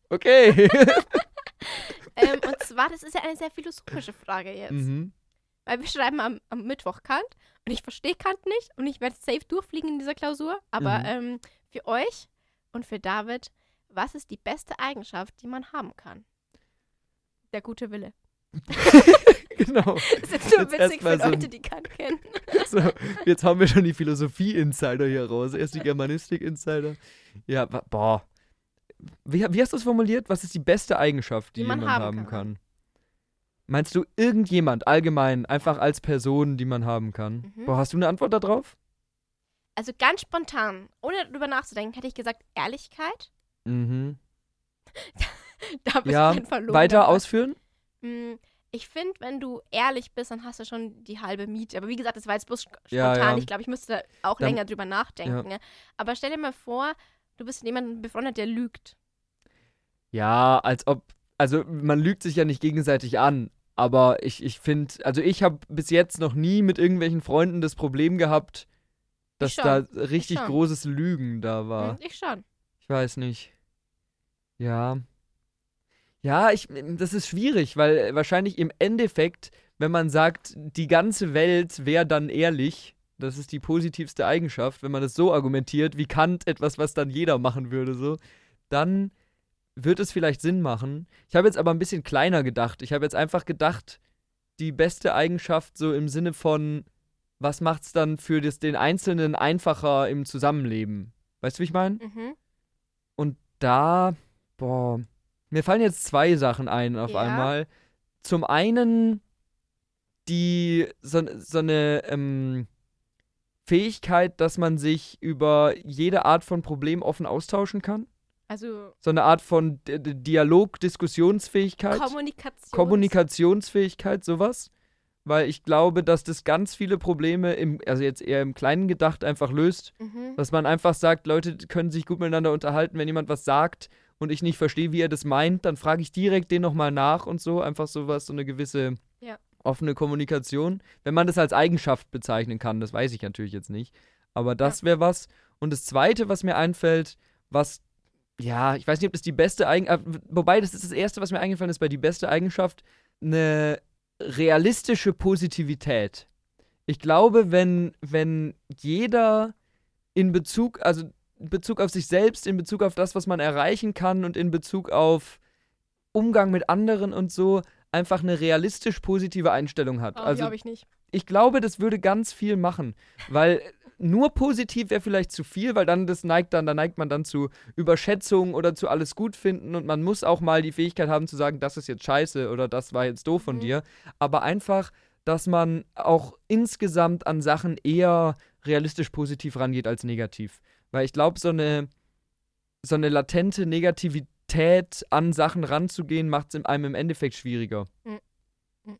Okay. (laughs) ähm, und zwar, das ist ja eine sehr philosophische Frage jetzt. mhm. Weil wir schreiben am, am Mittwoch Kant und ich verstehe Kant nicht und ich werde safe durchfliegen in dieser Klausur. Aber Mhm. ähm, für euch und für David, was ist die beste Eigenschaft, die man haben kann? Der gute Wille. (laughs) Genau. Das ist jetzt nur Jetzt witzig für so Leute, die Kant kennen. (laughs) So, jetzt haben wir schon die Philosophie-Insider hier raus. Erst die Germanistik-Insider. Ja, boah. Wie, wie hast du es formuliert? Was ist die beste Eigenschaft, die, Die man jemand haben, haben kann? kann. Meinst du irgendjemand allgemein, einfach als Person, die man haben kann? Mhm. Boah, hast du eine Antwort darauf? Also ganz spontan, ohne drüber nachzudenken, hätte ich gesagt Ehrlichkeit. Mhm. (laughs) Da bist Ja, du ein verlorener Weiter ausführen? Mm, Ich finde, wenn du ehrlich bist, dann hast du schon die halbe Miete. Aber wie gesagt, das war jetzt bloß spontan. Ja, ja. Ich glaube, ich müsste da auch Dann- länger drüber nachdenken. ne? Aber stell dir mal vor, du bist mit jemandem befreundet, der lügt. Ja, als ob, also man lügt sich ja nicht gegenseitig an, aber ich, ich finde, also ich habe bis jetzt noch nie mit irgendwelchen Freunden das Problem gehabt, dass da richtig großes Lügen da war. Hm, Ich schon. Ich weiß nicht. Ja. Ja, ich, das ist schwierig, weil wahrscheinlich im Endeffekt, wenn man sagt, die ganze Welt wäre dann ehrlich, das ist die positivste Eigenschaft, wenn man das so argumentiert, wie Kant etwas, was dann jeder machen würde, so, dann wird es vielleicht Sinn machen. Ich habe jetzt aber ein bisschen kleiner gedacht. Ich habe jetzt einfach gedacht, die beste Eigenschaft so im Sinne von, was macht es dann für das, den Einzelnen einfacher im Zusammenleben? Weißt du, wie ich meine? Mhm. Und da, boah, mir fallen jetzt zwei Sachen ein auf Ja. einmal. Zum einen die, so, so eine ähm, Fähigkeit, dass man sich über jede Art von Problem offen austauschen kann. Also So eine Art von D Dialog, Diskussionsfähigkeit. Kommunikation. Kommunikationsfähigkeit, sowas. Weil ich glaube, dass das ganz viele Probleme, im, also jetzt eher im Kleinen gedacht, einfach löst. Mhm. Dass man einfach sagt, Leute können sich gut miteinander unterhalten. Wenn jemand was sagt und ich nicht verstehe, wie er das meint, dann frage ich direkt den nochmal nach und so. Einfach sowas, so eine gewisse Ja. offene Kommunikation. Wenn man das als Eigenschaft bezeichnen kann, das weiß ich natürlich jetzt nicht. Aber das wäre was. Und das Zweite, was mir einfällt, was, ja, ich weiß nicht, ob das die beste Eigenschaft, wobei das ist das Erste, was mir eingefallen ist bei die beste Eigenschaft, eine realistische Positivität. Ich glaube, wenn, wenn jeder in Bezug, also Bezug auf sich selbst, in Bezug auf das, was man erreichen kann und in Bezug auf Umgang mit anderen und so, einfach eine realistisch positive Einstellung hat. Oh, also glaube ich nicht. ich glaube, das würde ganz viel machen, weil nur positiv wäre vielleicht zu viel, weil dann das neigt dann, da neigt man dann zu Überschätzung oder zu alles gut finden und man muss auch mal die Fähigkeit haben zu sagen, das ist jetzt scheiße oder das war jetzt doof von Mhm. dir, aber einfach, dass man auch insgesamt an Sachen eher realistisch positiv rangeht als negativ, weil ich glaube, so eine so eine latente Negativität an Sachen ranzugehen, macht es einem im Endeffekt schwieriger. Mhm. Mhm.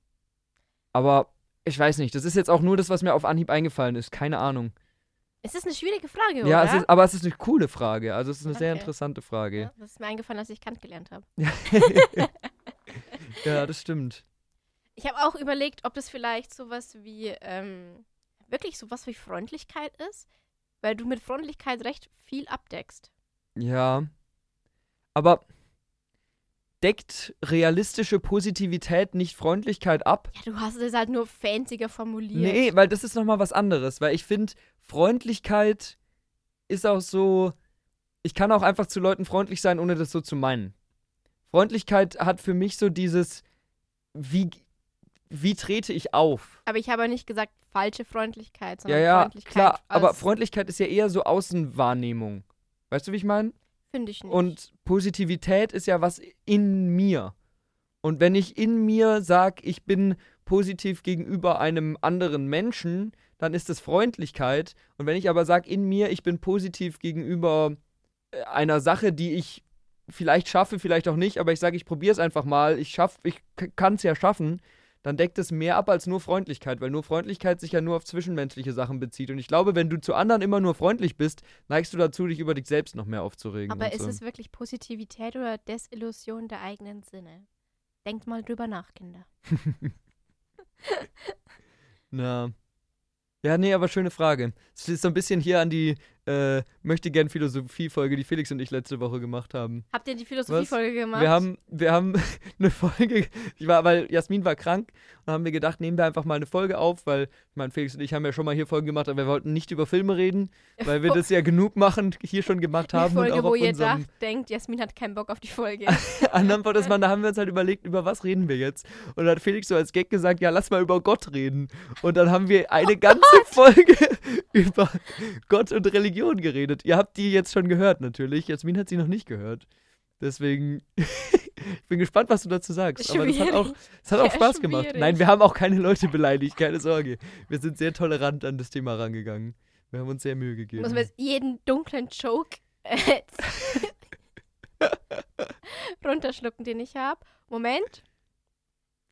Aber ich weiß nicht, das ist jetzt auch nur das, was mir auf Anhieb eingefallen ist. Keine Ahnung. Es ist eine schwierige Frage, Ja, oder? es ist, aber es ist eine coole Frage. Also es ist eine sehr Okay. interessante Frage. Ja, das ist mir eingefallen, als ich Kant gelernt habe. (laughs) ja, das stimmt. Ich habe auch überlegt, ob das vielleicht sowas wie, ähm, wirklich sowas wie Freundlichkeit ist. Weil du mit Freundlichkeit recht viel abdeckst. Ja. Aber deckt realistische Positivität nicht Freundlichkeit ab? Ja, du hast es halt nur fancier formuliert. Nee, weil das ist nochmal was anderes. Weil ich finde, Freundlichkeit ist auch so. Ich kann auch einfach zu Leuten freundlich sein, ohne das so zu meinen. Freundlichkeit hat für mich so dieses, wie, wie trete ich auf? Aber ich habe nicht gesagt falsche Freundlichkeit, Ja, sondern ja, Freundlichkeit. klar. Aber Freundlichkeit ist ja eher so Außenwahrnehmung. Weißt du, wie ich meine? Finde ich nicht. Und Positivität ist ja was in mir. Und wenn ich in mir sage, ich bin positiv gegenüber einem anderen Menschen, dann ist das Freundlichkeit. Und wenn ich aber sage, in mir, ich bin positiv gegenüber äh, einer Sache, die ich vielleicht schaffe, vielleicht auch nicht, aber ich sage, ich probiere es einfach mal, ich ich kann es ja schaffen, dann deckt es mehr ab als nur Freundlichkeit, weil nur Freundlichkeit sich ja nur auf zwischenmenschliche Sachen bezieht. Und ich glaube, wenn du zu anderen immer nur freundlich bist, neigst du dazu, dich über dich selbst noch mehr aufzuregen. Aber ist so. es wirklich Positivität oder Desillusion der eigenen Sinne? Denkt mal drüber nach, Kinder. (laughs) Na. Ja, nee, aber schöne Frage. Es ist so ein bisschen hier an die äh, möchte gern Philosophie-Folge, die Felix und ich letzte Woche gemacht haben. Habt ihr die Philosophiefolge gemacht? Wir haben, wir haben (laughs) eine Folge, ich war, weil Jasmin war krank und haben wir gedacht, nehmen wir einfach mal eine Folge auf, weil, ich meine, Felix und ich haben ja schon mal hier Folgen gemacht, aber wir wollten nicht über Filme reden, weil wir (laughs) das ja genug machen, hier schon gemacht eine haben Folge, und auch wo auf ihr dacht, denkt, Jasmin hat keinen Bock auf die Folge. (laughs) anderen Podcast machen, da haben wir uns halt überlegt, über was reden wir jetzt. Und dann hat Felix so als Gag gesagt, ja, lass mal über Gott reden. Und dann haben wir eine ganze Folge über Gott und Religion geredet. Ihr habt die jetzt schon gehört, natürlich. Jasmin hat sie noch nicht gehört. Deswegen, (laughs) ich bin gespannt, was du dazu sagst. Aber das hat auch, Schwierig. das hat auch Ja, Spaß gemacht. schwierig. Nein, wir haben auch keine Leute beleidigt, keine Sorge. Wir sind sehr tolerant an das Thema rangegangen. Wir haben uns sehr Mühe gegeben. Muss man jetzt jeden dunklen Joke äh, (laughs) runterschlucken, den ich habe. Moment.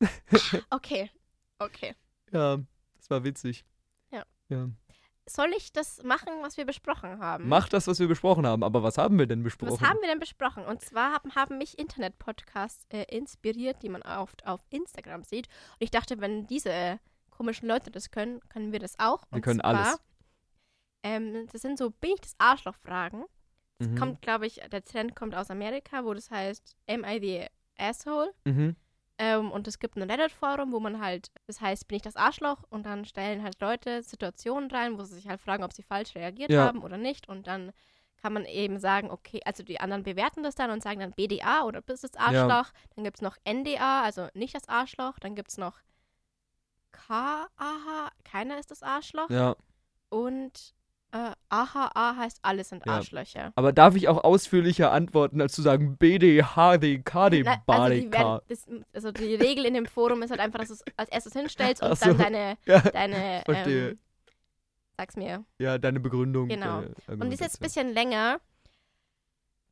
(laughs) Okay. Okay. ja, das war witzig. Ja. Ja. Soll ich das machen, was wir besprochen haben? Mach das, was wir besprochen haben. Aber was haben wir denn besprochen? Was haben wir denn besprochen? Und zwar haben, haben mich Internet-Podcasts äh, inspiriert, die man oft auf Instagram sieht. Und ich dachte, wenn diese komischen Leute das können, können wir das auch. Wir Und können zwar, alles. Ähm, das sind so, bin ich das Arschloch-Fragen. Mhm. kommt, glaube ich, der Trend kommt aus Amerika, wo das heißt, am I the asshole? Mhm. Ähm, und es gibt ein Reddit-Forum, wo man halt, das heißt, bin ich das Arschloch? Und dann stellen halt Leute Situationen rein, wo sie sich halt fragen, ob sie falsch reagiert Ja. haben oder nicht. Und dann kann man eben sagen, okay, also die anderen bewerten das dann und sagen dann BDA oder bist das Arschloch. Dann gibt es noch NDA, also nicht das Arschloch. Dann gibt es noch KAH, keiner ist das Arschloch. Ja. Und äh, AHA heißt, alles sind Ja. Arschlöcher. Aber darf ich auch ausführlicher antworten, als zu sagen BD, HD, KD, Na, also, die BDK? werden, das, also die Regel in dem Forum ist halt einfach, dass du es als erstes hinstellst und so. dann deine, (laughs) Ja, deine verstehe. ähm, sag's mir. ja, deine Begründung. Genau. Deine Und die ist jetzt ein bisschen länger.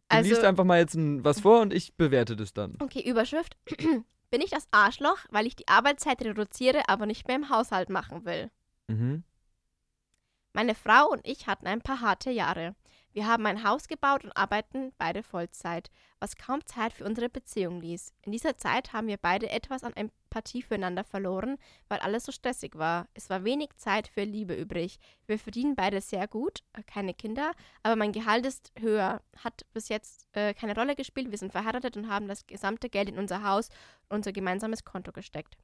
Du Also, liest einfach mal jetzt ein, was vor und ich bewerte das dann. okay, Überschrift. (clears throat) Bin ich das Arschloch, weil ich die Arbeitszeit reduziere, aber nicht mehr im Haushalt machen will? Mhm. Meine Frau und ich hatten ein paar harte Jahre. Wir haben ein Haus gebaut und arbeiten beide Vollzeit, was kaum Zeit für unsere Beziehung ließ. In dieser Zeit haben wir beide etwas an Empathie füreinander verloren, weil alles so stressig war. Es war wenig Zeit für Liebe übrig. Wir verdienen beide sehr gut, äh, keine Kinder, aber mein Gehalt ist höher. Hat bis jetzt äh, keine Rolle gespielt. Wir sind verheiratet und haben das gesamte Geld in unser Haus und unser gemeinsames Konto gesteckt.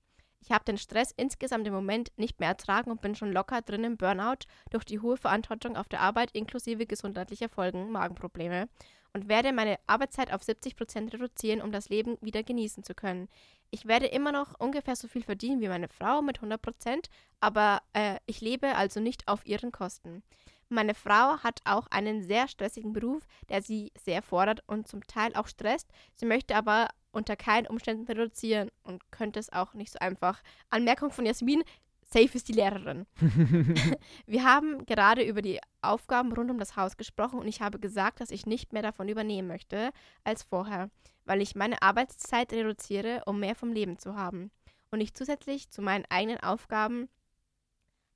Ich habe den Stress insgesamt im Moment nicht mehr ertragen und bin schon locker drin im Burnout durch die hohe Verantwortung auf der Arbeit inklusive gesundheitlicher Folgen, Magenprobleme und werde meine Arbeitszeit auf 70 Prozent reduzieren, um das Leben wieder genießen zu können. Ich werde immer noch ungefähr so viel verdienen wie meine Frau mit 100 Prozent, aber äh, ich lebe also nicht auf ihren Kosten. Meine Frau hat auch einen sehr stressigen Beruf, der sie sehr fordert und zum Teil auch stresst. Sie möchte aber unter keinen Umständen reduzieren und könnte es auch nicht so einfach. Anmerkung von Jasmin, safe ist die Lehrerin. (laughs) Wir haben gerade über die Aufgaben rund um das Haus gesprochen und ich habe gesagt, dass ich nicht mehr davon übernehmen möchte als vorher, weil ich meine Arbeitszeit reduziere, um mehr vom Leben zu haben und ich zusätzlich zu meinen eigenen Aufgaben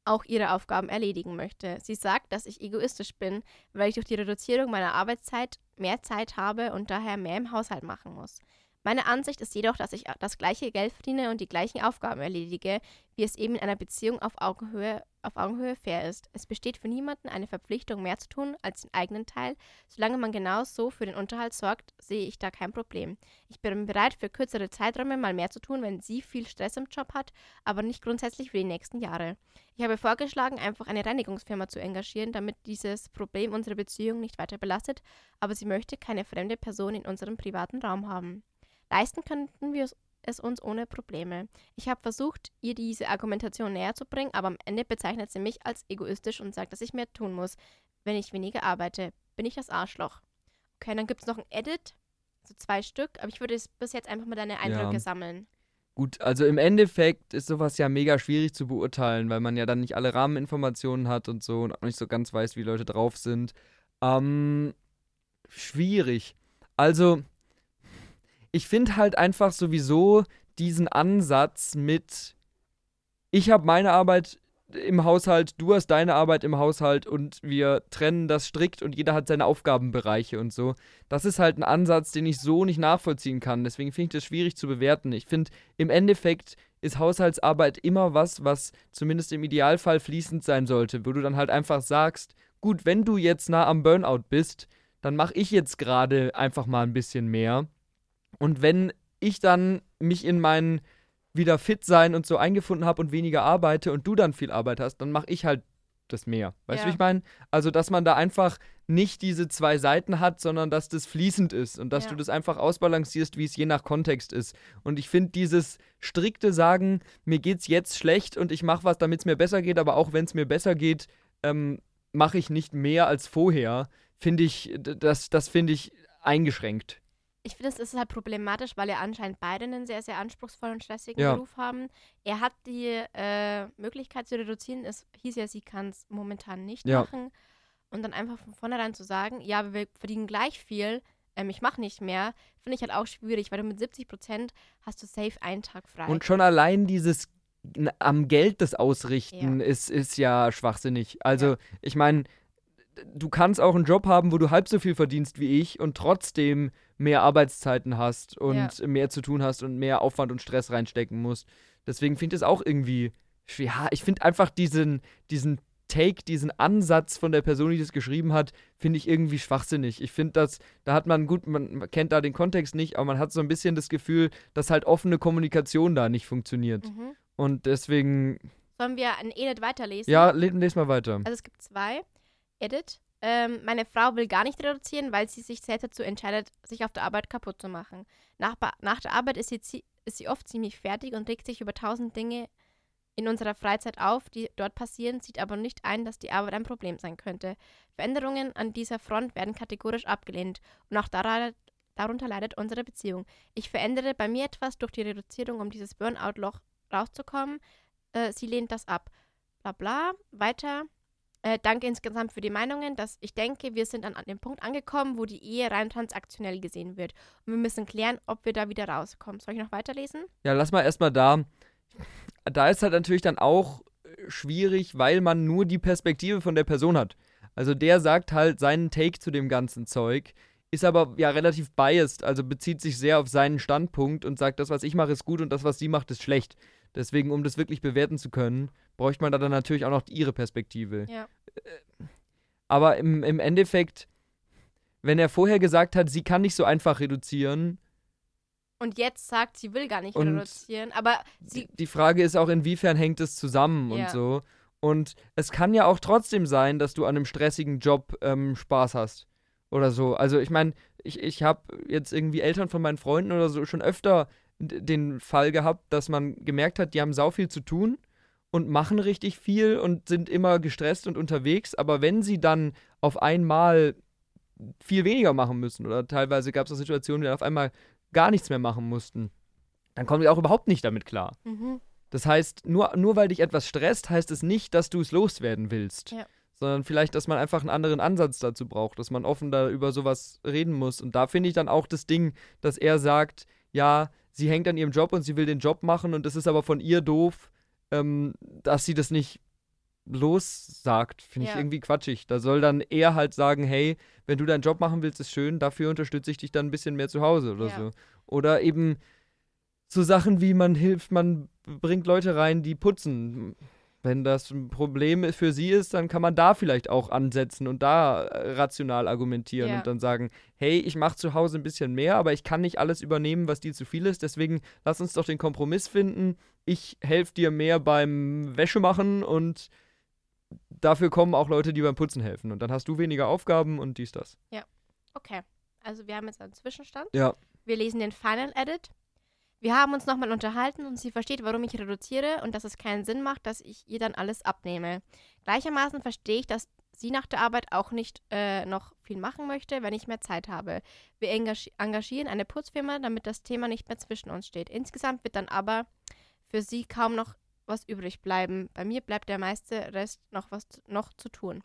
auch ihre Aufgaben erledigen möchte. Sie sagt, dass ich egoistisch bin, weil ich durch die Reduzierung meiner Arbeitszeit mehr Zeit habe und daher mehr im Haushalt machen muss. Meine Ansicht ist jedoch, dass ich das gleiche Geld verdiene und die gleichen Aufgaben erledige, wie es eben in einer Beziehung auf Augenhöhe, auf Augenhöhe fair ist. Es besteht für niemanden eine Verpflichtung, mehr zu tun als den eigenen Teil. Solange man genau so für den Unterhalt sorgt, sehe ich da kein Problem. Ich bin bereit, für kürzere Zeiträume mal mehr zu tun, wenn sie viel Stress im Job hat, aber nicht grundsätzlich für die nächsten Jahre. Ich habe vorgeschlagen, einfach eine Reinigungsfirma zu engagieren, damit dieses Problem unsere Beziehung nicht weiter belastet, aber sie möchte keine fremde Person in unserem privaten Raum haben. Leisten könnten wir es uns ohne Probleme. Ich habe versucht, ihr diese Argumentation näher zu bringen, aber am Ende bezeichnet sie mich als egoistisch und sagt, dass ich mehr tun muss, wenn ich weniger arbeite. Bin ich das Arschloch? Okay, dann gibt es noch ein Edit, so zwei Stück, aber ich würde bis jetzt einfach mal deine Eindrücke ja. sammeln. Gut, also im Endeffekt ist sowas ja mega schwierig zu beurteilen, weil man ja dann nicht alle Rahmeninformationen hat und so und auch nicht so ganz weiß, wie Leute drauf sind. Ähm, schwierig. Also, ich finde halt einfach sowieso diesen Ansatz mit, ich habe meine Arbeit im Haushalt, du hast deine Arbeit im Haushalt und wir trennen das strikt und jeder hat seine Aufgabenbereiche und so. Das ist halt ein Ansatz, den ich so nicht nachvollziehen kann. Deswegen finde ich das schwierig zu bewerten. Ich finde, im Endeffekt ist Haushaltsarbeit immer was, was zumindest im Idealfall fließend sein sollte, wo du dann halt einfach sagst, gut, wenn du jetzt nah am Burnout bist, dann mache ich jetzt gerade einfach mal ein bisschen mehr und wenn ich dann mich in meinen wieder fit sein und so eingefunden habe und weniger arbeite und du dann viel Arbeit hast, dann mache ich halt das mehr. Weißt du, ja. wie ich meine? Also, dass man da einfach nicht diese zwei Seiten hat, sondern dass das fließend ist und dass ja. du das einfach ausbalancierst, wie es je nach Kontext ist. Und ich finde dieses strikte Sagen, mir geht's jetzt schlecht und ich mache was, damit es mir besser geht, aber auch wenn es mir besser geht, ähm, mache ich nicht mehr als vorher, finde ich, das, das finde ich eingeschränkt ich finde, es ist halt problematisch, weil ja anscheinend beide einen sehr, sehr anspruchsvollen und stressigen ja. Beruf haben. Er hat die äh, Möglichkeit zu reduzieren. Es hieß ja, sie kann es momentan nicht ja. machen. Und dann einfach von vornherein zu sagen, ja, wir verdienen gleich viel, ähm, ich mache nicht mehr, finde ich halt auch schwierig, weil du mit 70 Prozent hast du safe einen Tag frei. Und schon allein dieses am Geld das Ausrichten ja. Ist, ist ja schwachsinnig. Also, ich meine, du kannst auch einen Job haben, wo du halb so viel verdienst wie ich und trotzdem mehr Arbeitszeiten hast und ja. mehr zu tun hast und mehr Aufwand und Stress reinstecken musst. Deswegen finde ich es auch irgendwie, ja, ich finde einfach diesen, diesen Take, diesen Ansatz von der Person, die das geschrieben hat, finde ich irgendwie schwachsinnig. Ich finde das, da hat man, gut, man kennt da den Kontext nicht, aber man hat so ein bisschen das Gefühl, dass halt offene Kommunikation da nicht funktioniert. Mhm. Und deswegen. Sollen wir ein Edit weiterlesen? Ja, lesen mal weiter. Also es gibt zwei. Edit. Ähm, meine Frau will gar nicht reduzieren, weil sie sich selbst dazu entscheidet, sich auf der Arbeit kaputt zu machen. Nach, nach der Arbeit ist sie, ist sie oft ziemlich fertig und regt sich über tausend Dinge in unserer Freizeit auf, die dort passieren, sieht aber nicht ein, dass die Arbeit ein Problem sein könnte. Veränderungen an dieser Front werden kategorisch abgelehnt und auch darunter leidet unsere Beziehung. Ich verändere bei mir etwas durch die Reduzierung, um dieses Burnout-Loch rauszukommen. Äh, sie lehnt das ab. Bla bla. Weiter. Äh, danke insgesamt für die Meinungen, dass ich denke, wir sind an, an dem Punkt angekommen, wo die Ehe rein transaktionell gesehen wird. Und wir müssen klären, ob wir da wieder rauskommen. Soll ich noch weiterlesen? Ja, lass mal erstmal da. Da ist halt natürlich dann auch schwierig, weil man nur die Perspektive von der Person hat. Also der sagt halt seinen Take zu dem ganzen Zeug, ist aber ja relativ biased, also bezieht sich sehr auf seinen Standpunkt und sagt, das, was ich mache, ist gut und das, was sie macht, ist schlecht. Deswegen, um das wirklich bewerten zu können, bräuchte man da dann natürlich auch noch ihre Perspektive. Ja. Äh, aber im, im Endeffekt, wenn er vorher gesagt hat, sie kann nicht so einfach reduzieren. Und jetzt sagt, sie will gar nicht reduzieren, aber sie. Die Frage ist auch, inwiefern hängt es zusammen ja. und so. Und es kann ja auch trotzdem sein, dass du an einem stressigen Job ähm, Spaß hast. Oder so. Also ich meine, ich, ich habe jetzt irgendwie Eltern von meinen Freunden oder so schon öfter den Fall gehabt, dass man gemerkt hat, die haben sau viel zu tun und machen richtig viel und sind immer gestresst und unterwegs, aber wenn sie dann auf einmal viel weniger machen müssen oder teilweise gab es auch Situationen, die auf einmal gar nichts mehr machen mussten, dann kommen die auch überhaupt nicht damit klar. Mhm. Das heißt, nur, nur weil dich etwas stresst, heißt es nicht, dass du es loswerden willst. Ja. Sondern vielleicht, dass man einfach einen anderen Ansatz dazu braucht, dass man offen da über sowas reden muss. Und da finde ich dann auch das Ding, dass er sagt, ja, sie hängt an ihrem Job und sie will den Job machen und es ist aber von ihr doof, ähm, dass sie das nicht lossagt, finde Ja. ich irgendwie quatschig. Da soll dann er halt sagen, hey, wenn du deinen Job machen willst, ist schön, dafür unterstütze ich dich dann ein bisschen mehr zu Hause oder Ja. so. Oder eben so Sachen wie man hilft, man bringt Leute rein, die putzen. Wenn das ein Problem für sie ist, dann kann man da vielleicht auch ansetzen und da äh, rational argumentieren Ja. und dann sagen, hey, ich mache zu Hause ein bisschen mehr, aber ich kann nicht alles übernehmen, was dir zu viel ist. Deswegen lass uns doch den Kompromiss finden. Ich helfe dir mehr beim Wäschemachen und dafür kommen auch Leute, die beim Putzen helfen. Und dann hast du weniger Aufgaben und dies, das. Okay, also wir haben jetzt einen Zwischenstand. Ja. Wir lesen den Final Edit. Wir haben uns nochmal unterhalten und sie versteht, warum ich reduziere und dass es keinen Sinn macht, dass ich ihr dann alles abnehme. Gleichermaßen verstehe ich, dass sie nach der Arbeit auch nicht äh, noch viel machen möchte, wenn ich mehr Zeit habe. Wir engagi engagieren eine Putzfirma, damit das Thema nicht mehr zwischen uns steht. Insgesamt wird dann aber für sie kaum noch was übrig bleiben. Bei mir bleibt der meiste Rest noch was noch zu tun.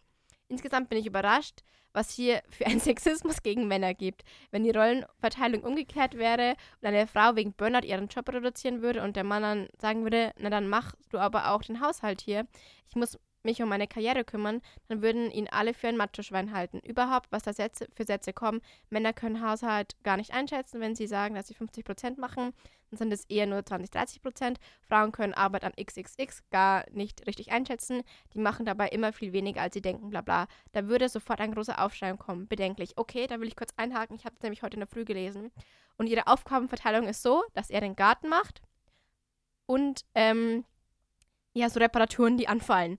Insgesamt bin ich überrascht, was hier für einen (laughs) Sexismus gegen Männer gibt. Wenn die Rollenverteilung umgekehrt wäre und eine Frau wegen Burnout ihren Job reduzieren würde und der Mann dann sagen würde, na dann mach du aber auch den Haushalt hier. Ich muss mich um meine Karriere kümmern, dann würden ihn alle für ein Macho-Schwein halten. Überhaupt, was da Sätze, für Sätze kommen. Männer können Haushalt gar nicht einschätzen, wenn sie sagen, dass sie 50% machen, dann sind es eher nur 20, 30%. Frauen können Arbeit an XXX gar nicht richtig einschätzen. Die machen dabei immer viel weniger, als sie denken, bla bla. Da würde sofort ein großer Aufschrei kommen. Bedenklich. Okay, da will ich kurz einhaken. Ich habe es nämlich heute in der Früh gelesen. Und ihre Aufgabenverteilung ist so, dass er den Garten macht und ähm, ja, so Reparaturen, die anfallen.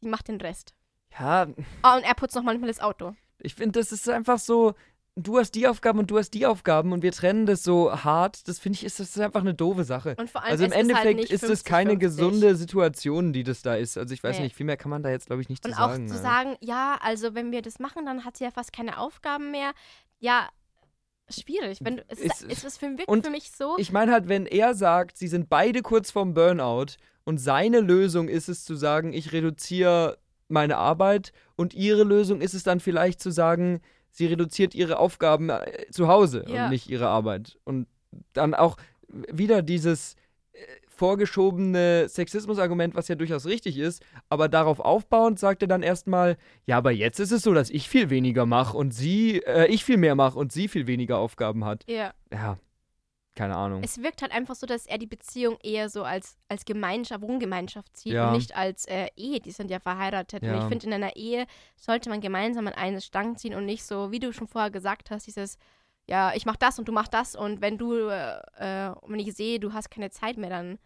Sie macht den Rest. Ja, Ah, und er putzt noch manchmal das Auto. ich finde, das ist einfach so, du hast die Aufgaben und du hast die Aufgaben und wir trennen das so hart. Das finde ich, ist das ist einfach eine doofe Sache. Und vor allem Also im halt Endeffekt ist es keine 50-50. gesunde Situation, die das da ist. Also ich weiß Nee. nicht, viel mehr kann man da jetzt, glaube ich, nicht Und zu auch sagen. zu ja. sagen, ja, also wenn wir das machen, dann hat sie ja fast keine Aufgaben mehr. Ja, schwierig. Wenn du, es ist, Ist- ist es für, wirkt und für mich so. Ich meine halt, wenn er sagt, sie sind beide kurz vorm Burnout und seine Lösung ist es zu sagen, ich reduziere meine Arbeit und ihre Lösung ist es dann vielleicht zu sagen, sie reduziert ihre Aufgaben äh, zu Hause Ja. und nicht ihre Arbeit. Und dann auch wieder dieses äh, vorgeschobene Sexismus-Argument, was ja durchaus richtig ist, aber darauf aufbauend sagt er dann erstmal, ja, aber jetzt ist es so, dass ich viel weniger mache und sie, äh, ich viel mehr mache und sie viel weniger Aufgaben hat. ja. Ja, keine Ahnung. Es wirkt halt einfach so, dass er die Beziehung eher so als, als Gemeinschaft, Wohngemeinschaft sieht Ja. und nicht als äh, Ehe. Die sind ja verheiratet. Und Ja. ich finde, in einer Ehe sollte man gemeinsam an eine Stange ziehen und nicht so, wie du schon vorher gesagt hast, dieses, ja, ich mach das und du machst das und wenn du, äh, wenn ich sehe, du hast keine Zeit mehr, dann.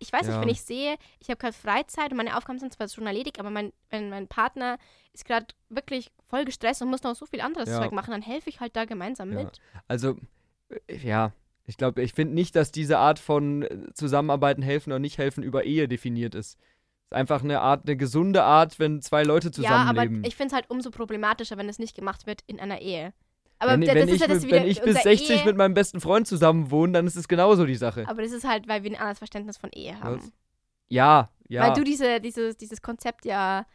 Ich weiß nicht, Ja. wenn ich sehe, ich habe gerade Freizeit und meine Aufgaben sind zwar schon erledigt, aber mein, wenn mein Partner ist gerade wirklich voll gestresst und muss noch so viel anderes. Zeug machen, dann helfe ich halt da gemeinsam mit. Also, äh, ja, ich glaube, ich finde nicht, dass diese Art von äh, Zusammenarbeiten helfen oder nicht helfen über Ehe definiert ist. Es ist einfach eine Art, eine gesunde Art, wenn zwei Leute Ja, aber zusammenleben. ich finde es halt umso problematischer, wenn es nicht gemacht wird in einer Ehe. Aber wenn da- wenn das ist ich, ja das wieder wenn ich bis unser 60 Ehe, mit meinem besten Freund zusammen wohne, dann ist es genauso die Sache. Aber das ist halt, weil wir ein anderes Verständnis von Ehe haben. Was? Ja, ja. Weil du diese, dieses, dieses Konzept ja.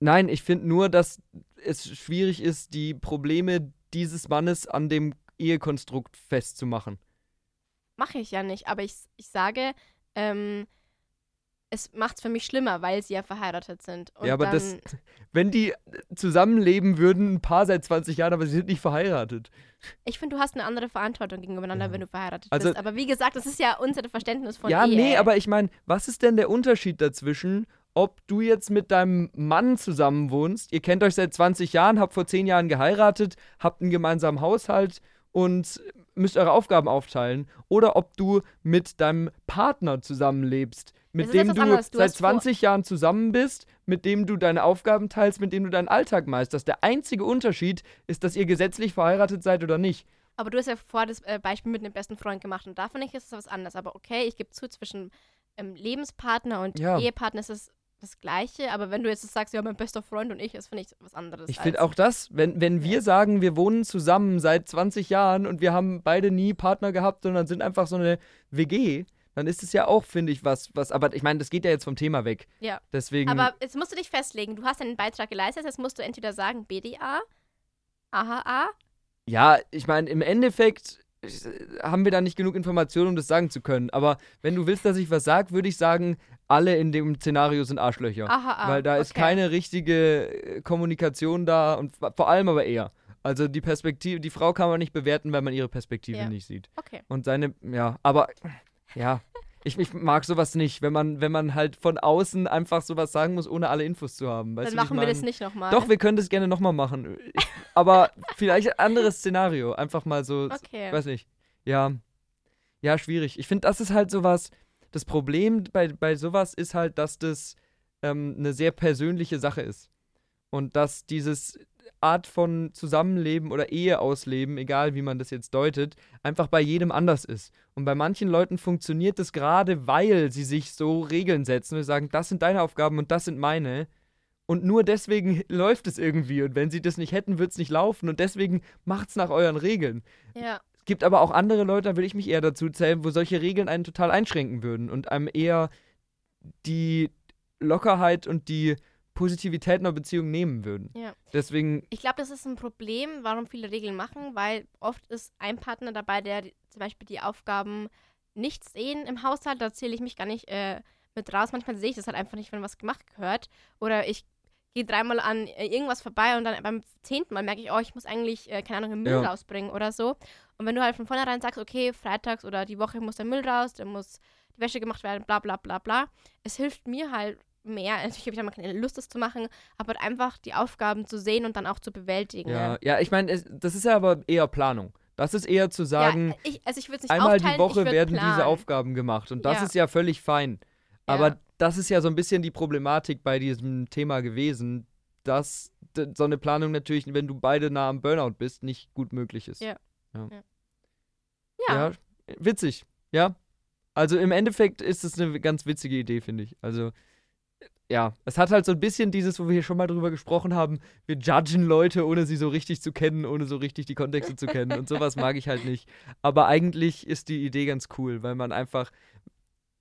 Nein, ich finde nur, dass es schwierig ist, die Probleme dieses Mannes an dem Ehekonstrukt festzumachen. Mache ich ja nicht. Aber ich, ich sage, ähm, es macht es für mich schlimmer, weil sie ja verheiratet sind. Und ja, aber das, (laughs) wenn die zusammenleben würden, ein Paar seit 20 Jahren, aber sie sind nicht verheiratet. Ich finde, du hast eine andere Verantwortung gegeneinander, Ja. wenn du verheiratet Also- bist. Aber wie gesagt, das ist ja unser Verständnis von ja, Ehe. nee, aber ich meine, was ist denn der Unterschied dazwischen, ob du jetzt mit deinem Mann zusammen wohnst, ihr kennt euch seit 20 Jahren, habt vor 10 Jahren geheiratet, habt einen gemeinsamen Haushalt und müsst eure Aufgaben aufteilen, oder ob du mit deinem Partner zusammenlebst, mit ist dem du. Du seit hast vor- 20 Jahren zusammen bist, mit dem du deine Aufgaben teilst, mit dem du deinen Alltag meisterst. Der einzige Unterschied ist, dass ihr gesetzlich verheiratet seid oder nicht. Aber du hast ja vorher das äh, Beispiel mit einem besten Freund gemacht und davon nicht ist es was anderes. Aber okay, ich gebe zu, zwischen ähm, Lebenspartner und Ja. Ehepartner ist es das Gleiche. Aber wenn du jetzt sagst, ja, mein bester Freund und ich, das finde ich was anderes. Ich finde auch das, wenn, wenn wir sagen, wir wohnen zusammen seit 20 Jahren und wir haben beide nie Partner gehabt, sondern sind einfach so eine WG, dann ist es ja auch, finde ich, was, was, aber ich meine, das geht ja jetzt vom Thema weg. Ja. Deswegen, Aber jetzt musst du dich festlegen. Du hast einen Beitrag geleistet, jetzt musst du entweder sagen BDA, AHA. ja, ich meine, im Endeffekt haben wir da nicht genug Informationen, um das sagen zu können. Aber wenn du willst, dass ich was sage, würde ich sagen, alle in dem Szenario sind Arschlöcher. Aha, ah, weil da ist okay. keine richtige äh, Kommunikation da und vor allem aber er. Also die Perspektive, die Frau kann man nicht bewerten, weil man ihre Perspektive Ja. nicht sieht. Okay. Und seine, ja, aber ja, ich, ich mag sowas nicht, wenn man, wenn man halt von außen einfach sowas sagen muss, ohne alle Infos zu haben. Weißt Dann du, machen wir das nicht nochmal. Doch, wir können das gerne nochmal machen. Ich, aber vielleicht ein anderes Szenario. Einfach mal so, Okay. ich weiß nicht. Ja, ja, schwierig. Ich finde, das ist halt sowas, das Problem bei, bei sowas ist halt, dass das ähm, eine sehr persönliche Sache ist. Und dass dieses Art von Zusammenleben oder Ehe ausleben, egal wie man das jetzt deutet, einfach bei jedem anders ist. Und bei manchen Leuten funktioniert das gerade, weil sie sich so Regeln setzen und sagen, das sind deine Aufgaben und das sind meine. Und nur deswegen läuft es irgendwie. Und wenn sie das nicht hätten, wird es nicht laufen. Und deswegen macht's nach euren Regeln. Ja. Es gibt aber auch andere Leute, da will ich mich eher dazu zählen, wo solche Regeln einen total einschränken würden und einem eher die Lockerheit und die Positivität einer Beziehung nehmen würden. Ja. Deswegen, Ich glaube, das ist ein Problem, warum viele Regeln machen, weil oft ist ein Partner dabei, der zum Beispiel die Aufgaben nicht sehen im Haushalt. Da zähle ich mich gar nicht äh, mit raus. Manchmal sehe ich das halt einfach nicht, wenn was gemacht gehört. Oder ich gehe dreimal an äh, irgendwas vorbei und dann beim zehnten Mal merke ich, oh, ich muss eigentlich, äh, keine Ahnung, den Müll Ja. rausbringen oder so. Und wenn du halt von vornherein sagst, okay, freitags oder die Woche muss der Müll raus, dann muss die Wäsche gemacht werden, bla bla bla bla. Es hilft mir halt mehr. Natürlich habe ich dann mal keine Lust, das zu machen, aber einfach die Aufgaben zu sehen und dann auch zu bewältigen. ja, ja ich meine, das ist ja aber eher Planung. Das ist eher zu sagen, ja, ich, also ich einmal aufteilen, die Woche werden planen. diese Aufgaben gemacht und das Ja. ist ja völlig fein. Aber Ja. das ist ja so ein bisschen die Problematik bei diesem Thema gewesen, dass so eine Planung natürlich, wenn du beide nah am Burnout bist, nicht gut möglich ist. Ja. Ja. Ja. Ja, witzig. Ja. Also im Endeffekt ist es eine ganz witzige Idee, finde ich. Also ja, es hat halt so ein bisschen dieses, wo wir hier schon mal drüber gesprochen haben, wir judgen Leute, ohne sie so richtig zu kennen, ohne so richtig die Kontexte zu kennen und sowas mag ich halt nicht. Aber eigentlich ist die Idee ganz cool, weil man einfach,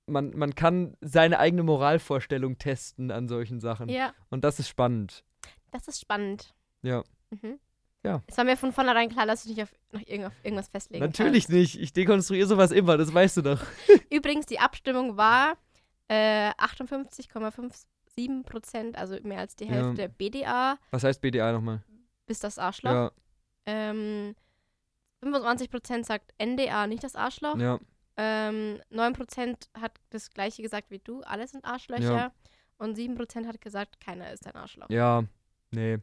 man, man kann seine eigene Moralvorstellung testen an solchen Sachen. Ja, Und das ist spannend. das ist spannend. Ja. Mhm. Ja. Es war mir von vornherein klar, dass du dich auf, auf irgendwas festlegen Natürlich nicht. Ich dekonstruiere sowas immer, das weißt du doch. kannst. (laughs) Übrigens, die Abstimmung war äh, 58,57 Prozent, also mehr als die Ja. Hälfte BDA, Was heißt BDA nochmal? bis das Arschloch. Ja, Ähm, 25 Prozent sagt NDA, nicht das Arschloch. ja. Ähm, 9% hat das gleiche gesagt wie du, alle sind Arschlöcher. Ja. Und 7% hat gesagt, keiner ist ein Arschloch. Ja, nee.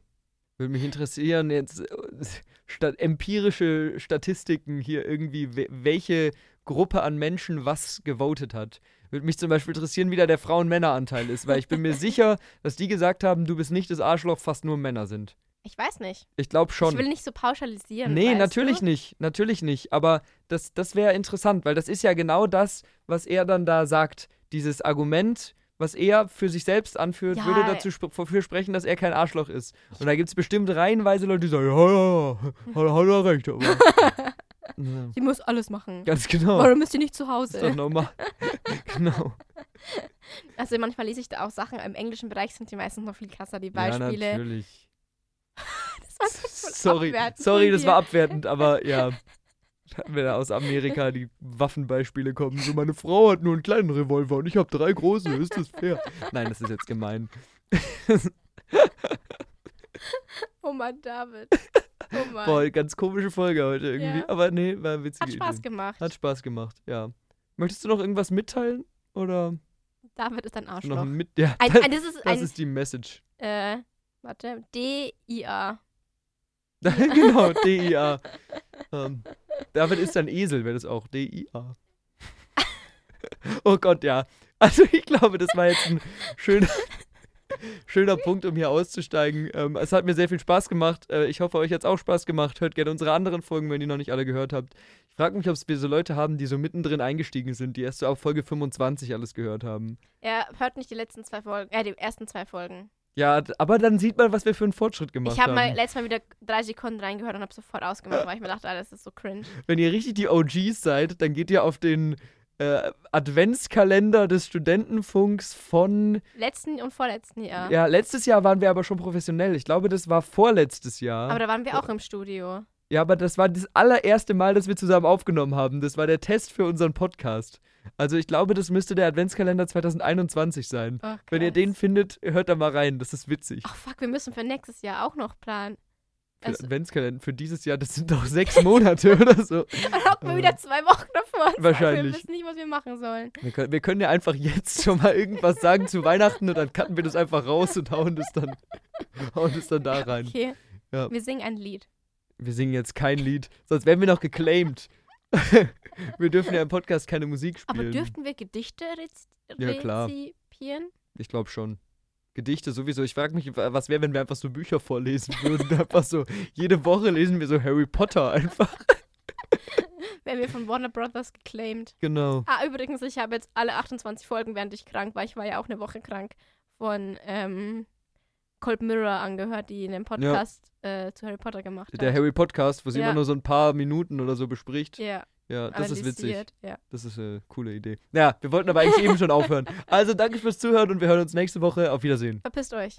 Würde mich interessieren, jetzt äh, stat empirische Statistiken hier irgendwie, we welche Gruppe an Menschen was gewotet hat. Würde mich zum Beispiel interessieren, wie da der Frauen-Männer-Anteil ist, weil ich bin mir (laughs) sicher, dass die gesagt haben, du bist nicht das Arschloch, fast nur Männer sind. Ich weiß nicht. Ich glaube schon. Ich will nicht so pauschalisieren. Nee, natürlich du? nicht. Natürlich nicht. Aber das, das wäre interessant, weil das ist ja genau das, was er dann da sagt. Dieses Argument, was er für sich selbst anführt, Ja. würde dazu sp dafür sprechen, dass er kein Arschloch ist. Und da gibt es bestimmt reihenweise Leute, die sagen, ja, ja, ja, (laughs) hat, hat er recht. Aber (laughs) ja, (laughs) Sie muss alles machen. ganz genau. Warum ist sie nicht zu ist doch Hause? normal. (laughs) genau. Also manchmal lese ich da auch Sachen, im englischen Bereich sind die meistens noch viel krasser, die Ja, Beispiele. natürlich. (laughs) das war Sorry, sorry, das war abwertend, aber ja. Wenn da aus Amerika die Waffenbeispiele kommen, so meine Frau hat nur einen kleinen Revolver und ich habe drei große, ist das fair? Nein, das ist jetzt gemein. Oh Mann, David. (laughs) Oh Mann. Boah, ganz komische Folge heute irgendwie. Ja. Aber nee, war witzig. Hat Spaß gemacht. Hat Spaß gemacht, ja. Möchtest du noch irgendwas mitteilen? Oder David ist ein noch Arschloch. ein mit ja, Ein, ein, das ist Das ein, ist die Message. äh, warte, D-I-A. (laughs) genau, DIA. (laughs) Ähm, David ist ein Esel, wäre das auch. DIA. oh Gott, ja. Also ich glaube, das war jetzt ein schöner, schöner Punkt, um hier auszusteigen. Ähm, es hat mir sehr viel Spaß gemacht. Äh, ich hoffe, euch hat es auch Spaß gemacht. Hört gerne unsere anderen Folgen, wenn ihr noch nicht alle gehört habt. Ich frage mich, ob es wir so Leute haben, die so mittendrin eingestiegen sind, die erst so auf Folge 25 alles gehört haben. Er hört nicht die letzten zwei Folgen, äh, die ersten zwei Folgen. Ja, aber dann sieht man, was wir für einen Fortschritt gemacht Ich habe haben. mal letztes Mal wieder drei Sekunden reingehört und habe sofort ausgemacht, weil ich mir dachte, ah, das ist so cringe. wenn ihr richtig die OGs seid, dann geht ihr auf den äh, Adventskalender des Studentenfunks von. Letzten und vorletzten Jahr. Ja, letztes Jahr waren wir aber schon professionell. Ich glaube, das war vorletztes Jahr. Aber da waren wir auch im Studio. Ja, aber das war das allererste Mal, dass wir zusammen aufgenommen haben. Das war der Test für unseren Podcast. Also ich glaube, das müsste der Adventskalender 2021 sein. Oh, Wenn ihr den findet, hört da mal rein. Das ist witzig. Ach fuck, wir müssen für nächstes Jahr auch noch planen. Für Also, Adventskalender für dieses Jahr, das sind doch sechs Monate oder so. (laughs) dann hocken wir wieder zwei Wochen davor. Wahrscheinlich. Wir wissen nicht, was wir machen sollen. Wir können, wir können ja einfach jetzt schon mal irgendwas sagen zu Weihnachten und dann cutten wir das einfach raus und hauen das dann, (laughs) hauen das dann da rein. Okay. Ja. Wir singen ein Lied. Wir singen jetzt kein Lied, sonst werden wir noch geclaimed. (laughs) wir dürfen ja im Podcast keine Musik Aber spielen. dürften wir Gedichte rez Ja, klar. rezipieren? Ich glaube schon. Gedichte sowieso. Ich frage mich, wa- was wäre, wenn wir einfach so Bücher vorlesen würden. (laughs) einfach so, jede Woche lesen wir so Harry Potter einfach. (laughs) Werden wir von Warner Brothers geclaimed. Genau. Ah, übrigens, ich habe jetzt alle 28 Folgen, während ich krank war. Ich war ja auch eine Woche krank. Von ähm, Cold Mirror angehört, die einen Podcast äh, zu Harry Potter gemacht Der hat. Harry Podcast, wo sie Ja. immer nur so ein paar Minuten oder so bespricht. ja, Ja, das ist witzig. Ja. Das ist eine coole Idee. Ja, wir wollten aber eigentlich eben schon aufhören. Also danke fürs Zuhören und wir hören uns nächste Woche. Auf Wiedersehen. Verpisst euch.